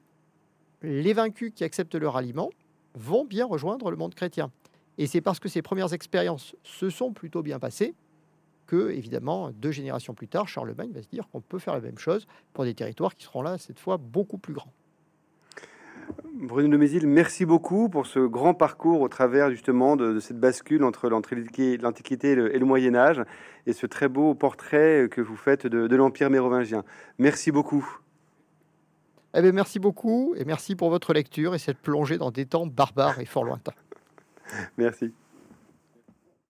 les vaincus qui acceptent le ralliement vont bien rejoindre le monde chrétien. Et c'est parce que ces premières expériences se sont plutôt bien passées que, évidemment, deux générations plus tard, Charlemagne va se dire qu'on peut faire la même chose pour des territoires qui seront là, cette fois, beaucoup plus grands. Bruno de Mézil, merci beaucoup pour ce grand parcours au travers justement de, cette bascule entre l'Antiquité et, le Moyen Âge et ce très beau portrait que vous faites de l'Empire mérovingien. Merci beaucoup. Eh bien, merci beaucoup et merci pour votre lecture et cette plongée dans des temps barbares et fort lointains. Merci.